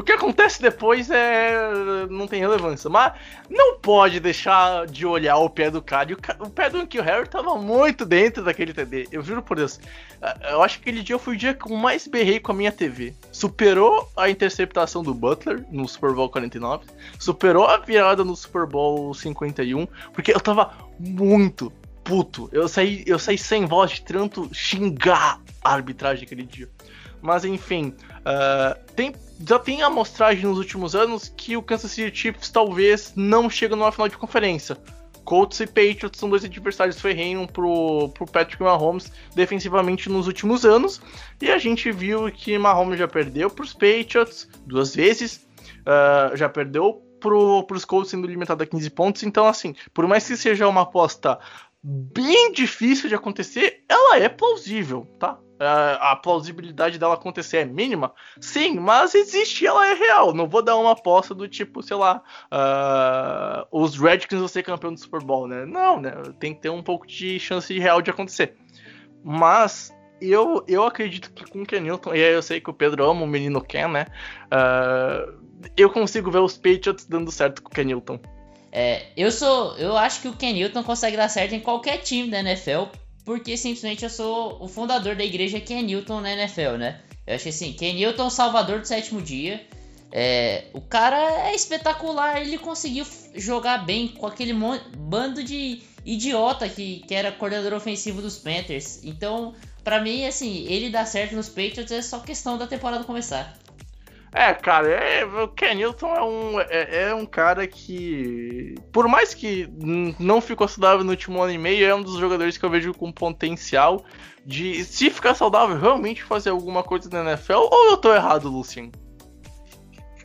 o que acontece depois é. não tem relevância. Mas não pode deixar de olhar o pé do cara. E o, o pé do Kill Harry tava muito dentro daquele TD. Eu juro por Deus. Eu acho que aquele dia foi o dia que eu mais berrei com a minha TV. Superou a interceptação do Butler no Super Bowl 49. Superou a virada no Super Bowl 51. Porque eu tava muito puto. Eu saí, eu saí sem voz de tanto xingar a arbitragem aquele dia. Mas enfim, uh, tem, já tem amostragem nos últimos anos que o Kansas City Chiefs talvez não chegue numa final de conferência. Colts e Patriots são dois adversários ferrenhos pro, pro Patrick Mahomes defensivamente nos últimos anos. E a gente viu que Mahomes já perdeu pros Patriots duas vezes, uh, já perdeu pro, pros Colts sendo limitado a 15 pontos. Então, assim, por mais que seja uma aposta bem difícil de acontecer, ela é plausível, tá? a plausibilidade dela acontecer é mínima? Sim, mas existe, ela é real. Não vou dar uma aposta do tipo, sei lá, uh, os Redskins vão ser campeão do Super Bowl, né? Não, né? Tem que ter um pouco de chance real de acontecer. Mas eu, eu acredito que com o Ken Newton, e aí eu sei que o Pedro ama o menino Ken, né? Uh, eu consigo ver os Patriots dando certo com o Ken Newton. É, eu sou. Eu acho que o Ken Newton consegue dar certo em qualquer time da NFL porque simplesmente eu sou o fundador da igreja Ken Newton na NFL, né? Eu acho assim, Ken Newton, salvador do sétimo dia. É, o cara é espetacular, ele conseguiu jogar bem com aquele bando de idiota que, que era coordenador ofensivo dos Panthers. Então, para mim, assim, ele dar certo nos Patriots é só questão da temporada começar. É, cara, é, o Ken Newton é um, é, é, um cara que, por mais que não ficou saudável no último ano e meio, é um dos jogadores que eu vejo com potencial de, se ficar saudável, realmente fazer alguma coisa na NFL. Ou eu tô errado, Lucian?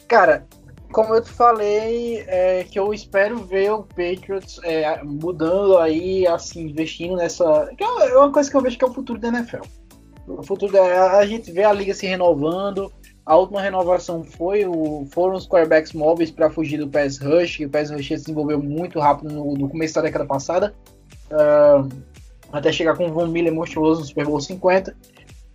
Cara, como eu te falei, é, que eu espero ver o Patriots é, mudando aí, assim, investindo nessa. É uma coisa que eu vejo que é o futuro da NFL. O futuro da, a gente vê a liga se renovando a última renovação foi o, foram os quarterbacks móveis para fugir do pass rush, o pass rush se desenvolveu muito rápido no, no começo da década passada, uh, até chegar com o Von Miller monstruoso no Super Bowl 50.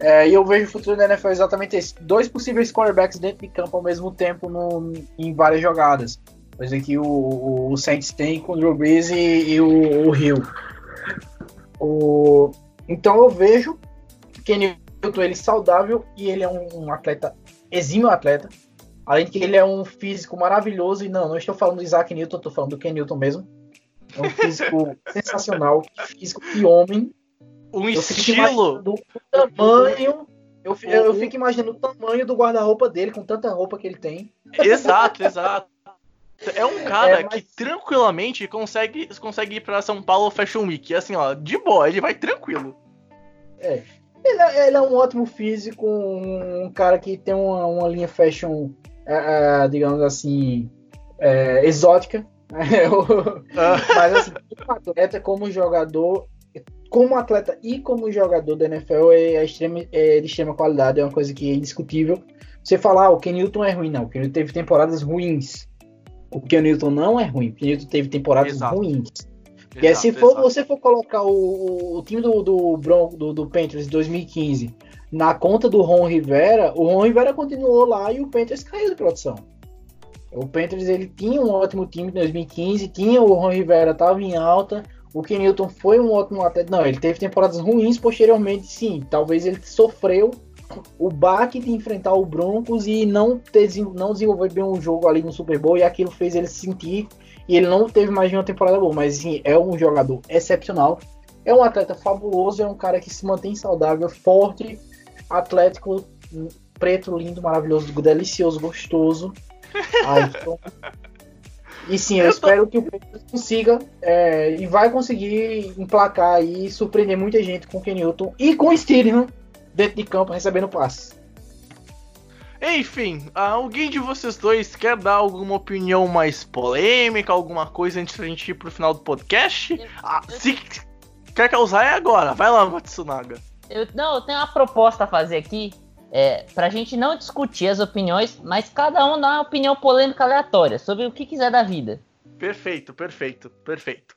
É, e eu vejo o futuro da NFL exatamente esse: dois possíveis quarterbacks dentro de campo ao mesmo tempo no, em várias jogadas. Coisa que o, o, Saints tem com o Drew Brees e, e o, o Hill. O, então eu vejo que Newton ele saudável e ele é um, um atleta exímio atleta. Além de que ele é um físico maravilhoso. E não, não estou falando do Isaac Newton, estou falando do Ken Newton mesmo. É um físico sensacional. Físico de homem. Um eu estilo. O tamanho. Eu, eu, eu fico imaginando o tamanho do guarda-roupa dele, com tanta roupa que ele tem. Exato, exato. É um cara é, mas... que tranquilamente consegue, consegue ir para São Paulo Fashion Week. Assim, ó, de boa, ele vai tranquilo. É. Ele é, ele é um ótimo físico, um, cara que tem uma, uma linha fashion, é, digamos assim, é, exótica. Mas assim, como atleta, como jogador, como atleta e como jogador da NFL é, é, extrema, é de extrema qualidade, é uma coisa que é indiscutível. Você falar, ah, o Ken Newton é ruim, não. O Ken Newton teve temporadas ruins. O Ken Newton não é ruim. O Ken Newton teve temporadas Exato. ruins. Exato, e aí, se for, você for colocar o, o time do, do Bronco, do, do Panthers 2015 na conta do Ron Rivera, o Ron Rivera continuou lá e o Panthers caiu de produção. O Panthers ele tinha um ótimo time em 2015, tinha o Ron Rivera, estava em alta. O Ken Newton foi um ótimo atleta. Não, ele teve temporadas ruins posteriormente, sim. Talvez ele sofreu o baque de enfrentar o Broncos e não, ter, não desenvolver bem um jogo ali no Super Bowl e aquilo fez ele sentir e ele não teve mais de uma temporada boa, mas sim, é um jogador excepcional. É um atleta fabuloso, é um cara que se mantém saudável, forte, atlético, preto, lindo, maravilhoso, delicioso, gostoso. Ai, então... E sim, eu, eu espero tô... que o Pedro consiga é, e vai conseguir emplacar e surpreender muita gente com o Ken Newton e com o Steedham dentro de campo recebendo passes. Enfim, alguém de vocês dois quer dar alguma opinião mais polêmica, alguma coisa antes da gente ir pro final do podcast? Ah, se quer causar é agora. Vai lá, Matsunaga. Eu, não, eu tenho uma proposta a fazer aqui. É, pra gente não discutir as opiniões, mas cada um dá uma opinião polêmica aleatória sobre o que quiser da vida. Perfeito, perfeito, perfeito.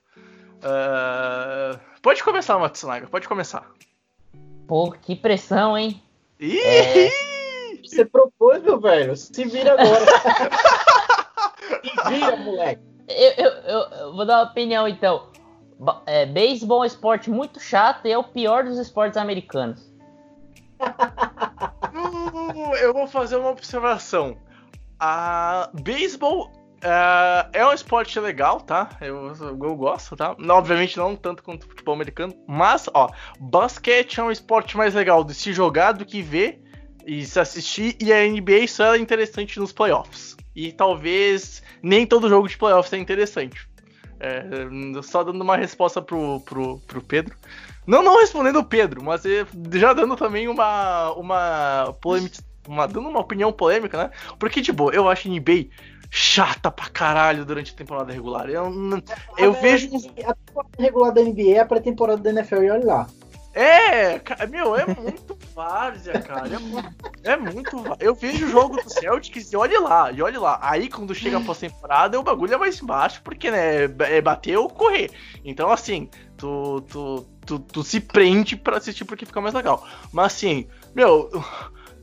Uh, pode começar, Matsunaga, pode começar. Pô, que pressão, hein? Ih! É. Você propôs, meu velho. Se vira agora. Se vira, moleque. Eu, eu, eu, eu vou dar uma opinião então. É, beisebol é um esporte muito chato e é o pior dos esportes americanos. Uh, eu vou fazer uma observação. A beisebol é, é um esporte legal, tá? Eu, eu gosto, tá? Não, obviamente não tanto quanto o futebol americano, mas, ó, basquete é um esporte mais legal de se jogar do que ver e se assistir, e a NBA só é interessante nos playoffs. E talvez nem todo jogo de playoffs é interessante. É, só dando uma resposta pro, pro, pro Pedro. Não, não respondendo o Pedro, mas eh, já dando também uma. uma polêmica. Uma, dando uma opinião polêmica, né? Porque, tipo, eu acho a NBA chata pra caralho durante a temporada regular. Eu, eu A- vejo. A temporada regular da NBA é a pré-temporada da NFL e olha lá. É, meu, é muito várzea, cara. É muito, é muito Eu vejo o jogo do Celtics e olhe lá, e olhe lá. Aí quando chega a pós-temporada, o bagulho é mais embaixo, porque, né, é bater ou correr. Então, assim, tu, tu, tu, tu se prende pra assistir porque fica mais legal. Mas, assim, meu,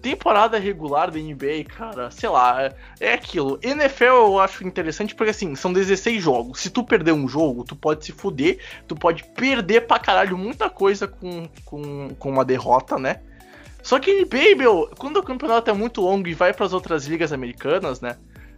temporada regular da NBA, cara, sei lá, é- é aquilo. NFL eu acho interessante porque, assim, são 16 jogos. Se tu perder um jogo, tu pode se fuder, tu pode perder pra caralho muita coisa com, com, com uma derrota, né? Só que NBA, meu, quando o campeonato é muito longo e vai pras outras ligas americanas, né?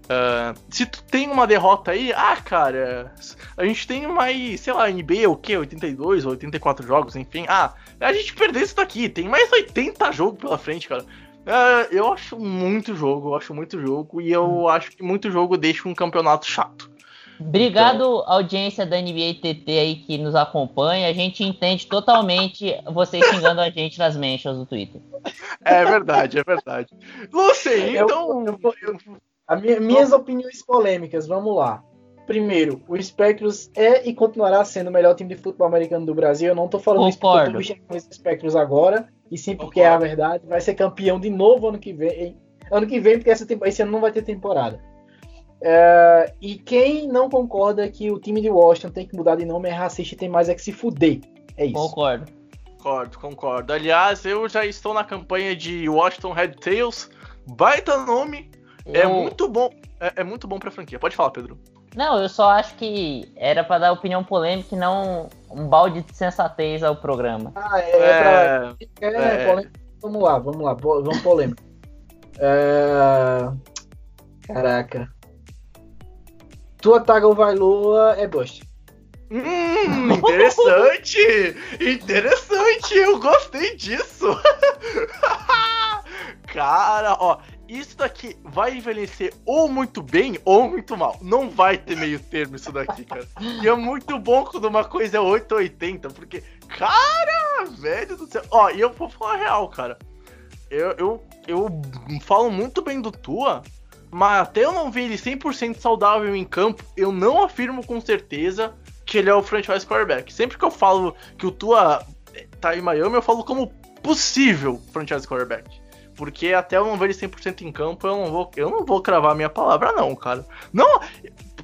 ah, se tu tem uma derrota aí, ah, cara, a gente tem mais, sei lá, NBA o quê? 82 ou 84 jogos, enfim. Ah, a gente perdeu isso daqui, tem mais 80 jogos pela frente, cara. Ah, eu acho muito jogo, eu acho muito jogo, e eu acho que muito jogo deixa um campeonato chato. Obrigado, audiência da NBA TT aí que nos acompanha. A gente entende totalmente vocês xingando a gente nas mentions do Twitter. É verdade, é verdade. Lucien, Eu- então. eu vou- A minha- minhas opiniões polêmicas, vamos lá. Primeiro, o Spectros é e continuará sendo o melhor time de futebol americano do Brasil. Eu não tô falando isso porque eu tô Concordo. os Spectros agora, e sim porque é a verdade. Vai ser campeão de novo ano que vem. Ano que vem, porque essa esse ano não vai ter temporada. É, e quem não concorda que o time de Washington tem que mudar de nome é racista e tem mais é que se fuder. É isso. Concordo. Concordo, concordo. Aliás, eu já estou na campanha de Washington Red Tails. Baita nome. É muito bom. É, é muito bom pra franquia. Pode falar, Pedro. Não, eu só acho que era pra dar opinião polêmica e não um balde de sensatez ao programa. Ah, é, é pra- É, É, É. polêmica. Vamos lá, vamos lá, vamos polêmica. É, Caraca. Tua Tagovailoa é bust. Hum, interessante! interessante! Eu gostei disso! Cara, ó, isso daqui vai envelhecer ou muito bem ou muito mal. Não vai ter meio termo isso daqui, cara. E é muito bom quando uma coisa é 880, porque, cara, velho do céu. Ó, e eu vou falar real, cara. Eu, eu, eu falo muito bem do Tua, mas até eu não ver ele 100% saudável em campo, eu não afirmo com certeza que ele é o franchise quarterback. Sempre que eu falo que o Tua tá em Miami, eu falo como possível franchise quarterback. Porque até eu não ver ele 100% em campo, eu não vou, eu não vou cravar a minha palavra não, cara. Não,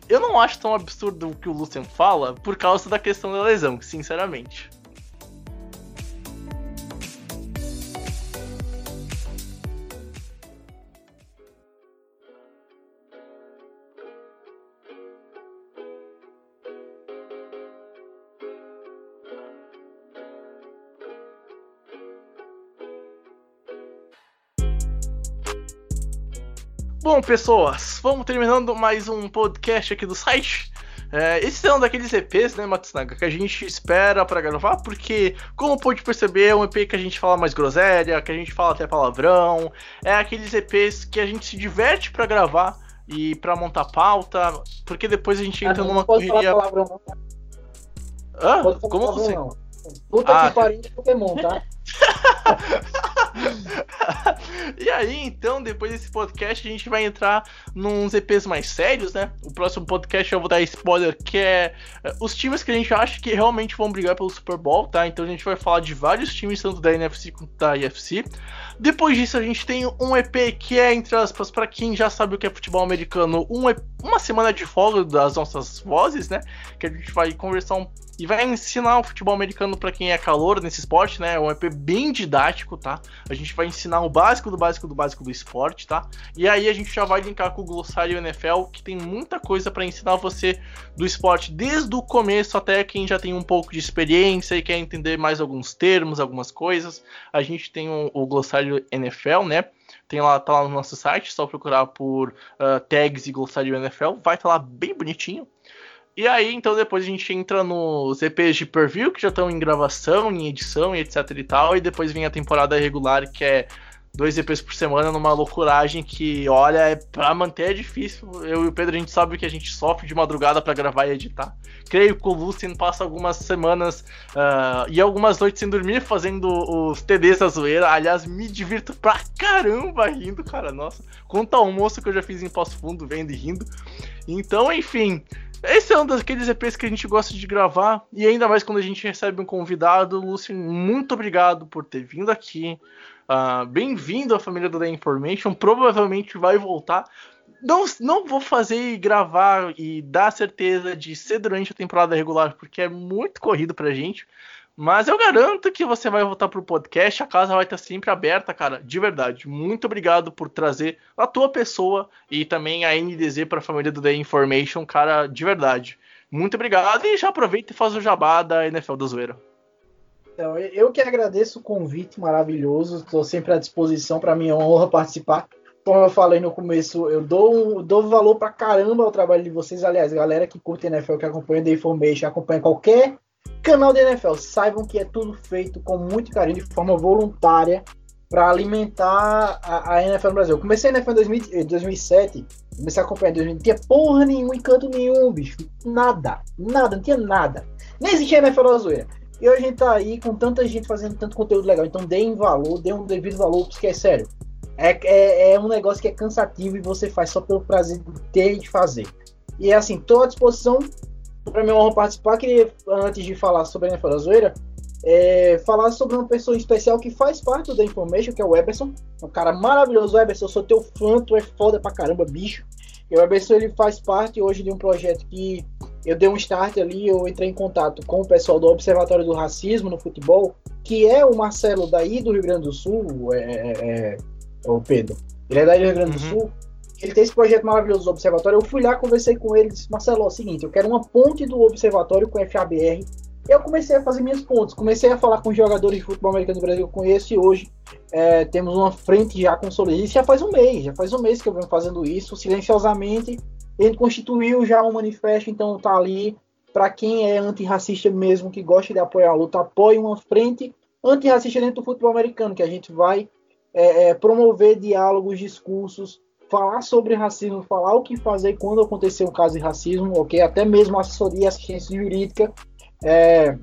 eu não acho tão absurdo o que o Lucian fala por causa da questão da lesão, sinceramente. Bom, pessoas, vamos terminando mais um podcast aqui do site. É, esse é um daqueles EPs, né, Matsunaga, que a gente espera pra gravar, porque, como pode perceber, é um EP que a gente fala mais groselha, que a gente fala até palavrão. É aqueles EPs que a gente se diverte pra gravar e pra montar pauta, porque depois a gente entra Ah, numa correria. palavrão, tá? Hã? Como você? não. Puta Ah, que pariu de Pokémon, tá? e aí, então, depois desse podcast, a gente vai entrar nos EPs mais sérios, né? O próximo podcast eu vou dar spoiler, que é uh, os times que a gente acha que realmente vão brigar pelo Super Bowl, tá? Então a gente vai falar de vários times, tanto da NFC quanto da IFC. Depois disso, a gente tem um EP que é, entre aspas, para quem já sabe o que é futebol americano, um EP, uma semana de folga das nossas vozes, né? Que a gente vai conversar um, e vai ensinar o futebol americano para quem é calor nesse esporte, né? É um EP bem didático, tá? A gente vai ensinar o básico do básico do básico do esporte, tá? E aí a gente já vai linkar com o glossário NFL, que tem muita coisa para ensinar você do esporte desde o começo até quem já tem um pouco de experiência e quer entender mais alguns termos, algumas coisas. A gente tem o, o glossário NFL, né? Tem lá, tá lá no nosso site, só procurar por uh, tags e glossário NFL, vai estar tá lá bem bonitinho. E aí, então, depois a gente entra nos EPs de per-view, que já estão em gravação, em edição e etc e tal, e depois vem a temporada regular, que é dois EPs por semana numa loucuragem que, olha, é, pra manter é difícil. Eu e o Pedro, a gente sabe que a gente sofre de madrugada para gravar e editar. Creio que o Lucien passa algumas semanas uh, e algumas noites sem dormir fazendo os TDs da zoeira. Aliás, me divirto pra caramba rindo, cara. Nossa, quanto almoço que eu já fiz em pós-fundo, vendo e rindo. Então, enfim, esse é um daqueles EPs que a gente gosta de gravar, e ainda mais quando a gente recebe um convidado. Lúcio, muito obrigado por ter vindo aqui. Uh, Bem-vindo à família do The Information. Provavelmente vai voltar. Não, não vou fazer e gravar e dar certeza de ser durante a temporada regular, porque é muito corrido pra gente. Mas eu garanto que você vai voltar pro podcast, a casa vai estar sempre aberta, cara, de verdade. Muito obrigado por trazer a tua pessoa e também a NDZ para a família do The Information, cara, de verdade. Muito obrigado e já aproveita e faz o jabá da NFL do Zoeira. Então, eu que agradeço o convite maravilhoso, estou sempre à disposição, para mim é uma honra participar. Como eu falei no começo, eu dou, dou valor pra caramba ao trabalho de vocês. Aliás, galera que curte NFL, que acompanha The Information, acompanha qualquer canal da NFL, saibam que é tudo feito com muito carinho, de forma voluntária, para alimentar a, a, NFL no Brasil. Eu comecei a NFL em 2007, comecei a acompanhar em 2000, não tinha porra nenhuma, encanto nenhum, bicho. Nada, nada, não tinha nada. Nem existia NFL na zoeira. E hoje a gente tá aí com tanta gente fazendo tanto conteúdo legal. Então deem valor, dê um devido valor, porque é sério. É, é, é um negócio que é cansativo e você faz só pelo prazer de ter de fazer. E é assim, estou à disposição. Para mim é uma honra participar. Queria, antes de falar sobre a NFL da Zoeira, é, falar sobre uma pessoa especial que faz parte da Information, que é o Eberson. Um cara maravilhoso, Eberson. Eu sou teu fã, tu é foda pra caramba, bicho. E o Eberson ele faz parte hoje de um projeto que eu dei um start ali, eu entrei em contato com o pessoal do Observatório do Racismo no Futebol, que é o Marcelo daí do Rio Grande do Sul, é, é, é, é o Pedro. Ele é daí do Rio Grande do uhum. Sul. Ele tem esse projeto maravilhoso do Observatório. Eu fui lá, conversei com ele, disse, Marcelo, é o seguinte, eu quero uma ponte do Observatório com o FABR. Eu comecei a fazer minhas pontes, comecei a falar com jogadores de futebol americano do Brasil que eu conheço e hoje é, temos uma frente já consolidada. Isso já faz um mês, já faz um mês que eu venho fazendo isso, silenciosamente, ele constituiu já um manifesto, então tá ali para quem é antirracista mesmo, que gosta de apoiar a luta, apoie uma frente antirracista dentro do futebol americano, que a gente vai é, é, promover diálogos, discursos, falar sobre racismo, falar o que fazer quando acontecer um caso de racismo, ok? Até mesmo assessoria e assistência jurídica. É,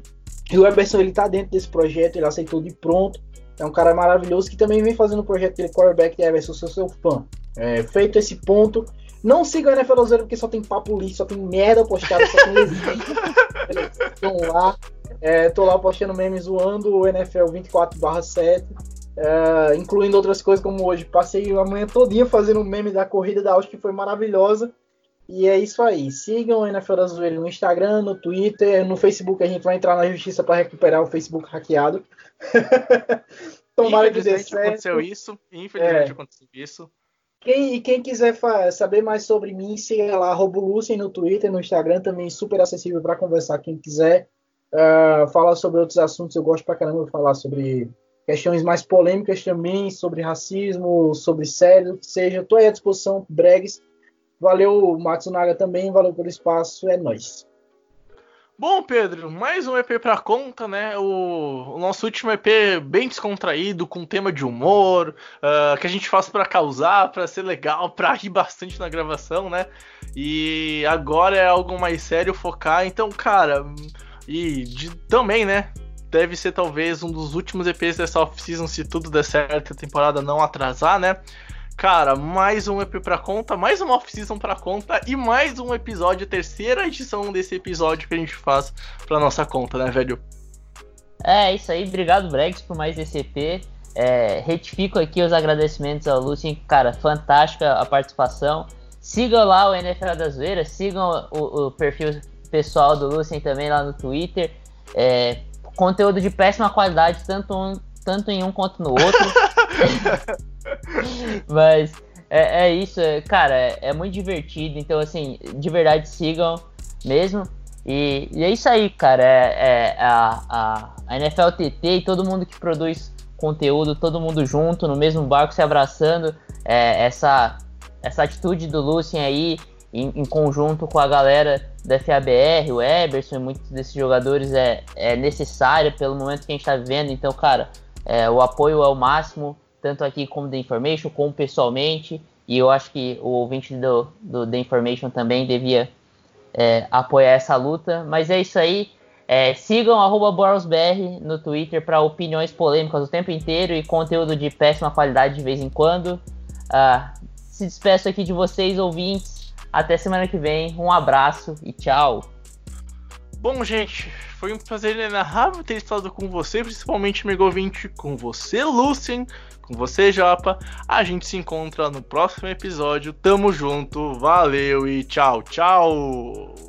e o Eberson ele tá dentro desse projeto, ele aceitou de pronto. É um cara maravilhoso que também vem fazendo o projeto dele, quarterback de Eberson, sou seu fã. É, feito esse ponto, não siga o NFL Zero porque só tem papo lixo, só tem merda postada, só tem Estão lá. É, tô lá postando memes zoando o NFL 24/7, é, incluindo outras coisas como hoje. Passei a manhã todinha fazendo um meme da corrida da Austria que foi maravilhosa. E é isso aí. Sigam o NFL da Zoeira no Instagram, no Twitter, no Facebook. A gente vai entrar na justiça para recuperar o Facebook hackeado. Tomara que dê certo. aconteceu isso. Infelizmente é. aconteceu isso. Quem, e quem quiser saber mais sobre mim, siga lá, Robulucem no Twitter, no Instagram, também super acessível para conversar. Quem quiser uh, falar sobre outros assuntos, eu gosto pra caramba de falar sobre questões mais polêmicas também, sobre racismo, sobre sério, seja, estou à disposição, bregs. Valeu, Matsunaga também, valeu pelo espaço, é nóis. Bom, Pedro, mais um EP pra conta, né? O, o nosso último EP bem descontraído, com tema de humor, uh, que a gente faz para causar, para ser legal, para rir bastante na gravação, né? E agora é algo mais sério, focar. Então, cara, e de, também, né? Deve ser talvez um dos últimos EPs dessa off-season, se tudo der certo, a temporada não atrasar, né? Cara, mais um EP pra conta, mais uma off-season pra conta e mais um episódio, terceira edição desse episódio que a gente faz pra nossa conta, né, velho? É, isso aí. Obrigado, Bregs, por mais esse EP. É, retifico aqui os agradecimentos ao Lucien, cara, fantástica a participação. Sigam lá o NFL das Zoeiras, sigam o, o, perfil pessoal do Lucien também lá no Twitter. É, conteúdo de péssima qualidade, tanto, um, tanto em um quanto no outro. Mas é, é isso, é, cara, é, é, muito divertido. Então, assim, de verdade, sigam mesmo. E, e é isso aí, cara. É, é a, a, a NFL TT e todo mundo que produz conteúdo, todo mundo junto, no mesmo barco, se abraçando. É, essa, essa atitude do Lucien aí, em, em, conjunto com a galera da FABR, o Eberson e muitos desses jogadores, é, é necessária pelo momento que a gente está vivendo. Então, cara, é, o apoio é o máximo tanto aqui como The Information, como pessoalmente, e eu acho que o ouvinte do, do The Information também devia é, apoiar essa luta. Mas é isso aí. É, sigam BorosBR no Twitter para opiniões polêmicas o tempo inteiro e conteúdo de péssima qualidade de vez em quando. Ah, se despeço aqui de vocês, ouvintes. Até semana que vem. Um abraço e tchau. Bom, gente, foi um prazer inenarrável ter estado com você, principalmente, amigo ouvinte, com você, Lucien, com você, Japa. A gente se encontra no próximo episódio. Tamo junto, valeu e tchau, tchau!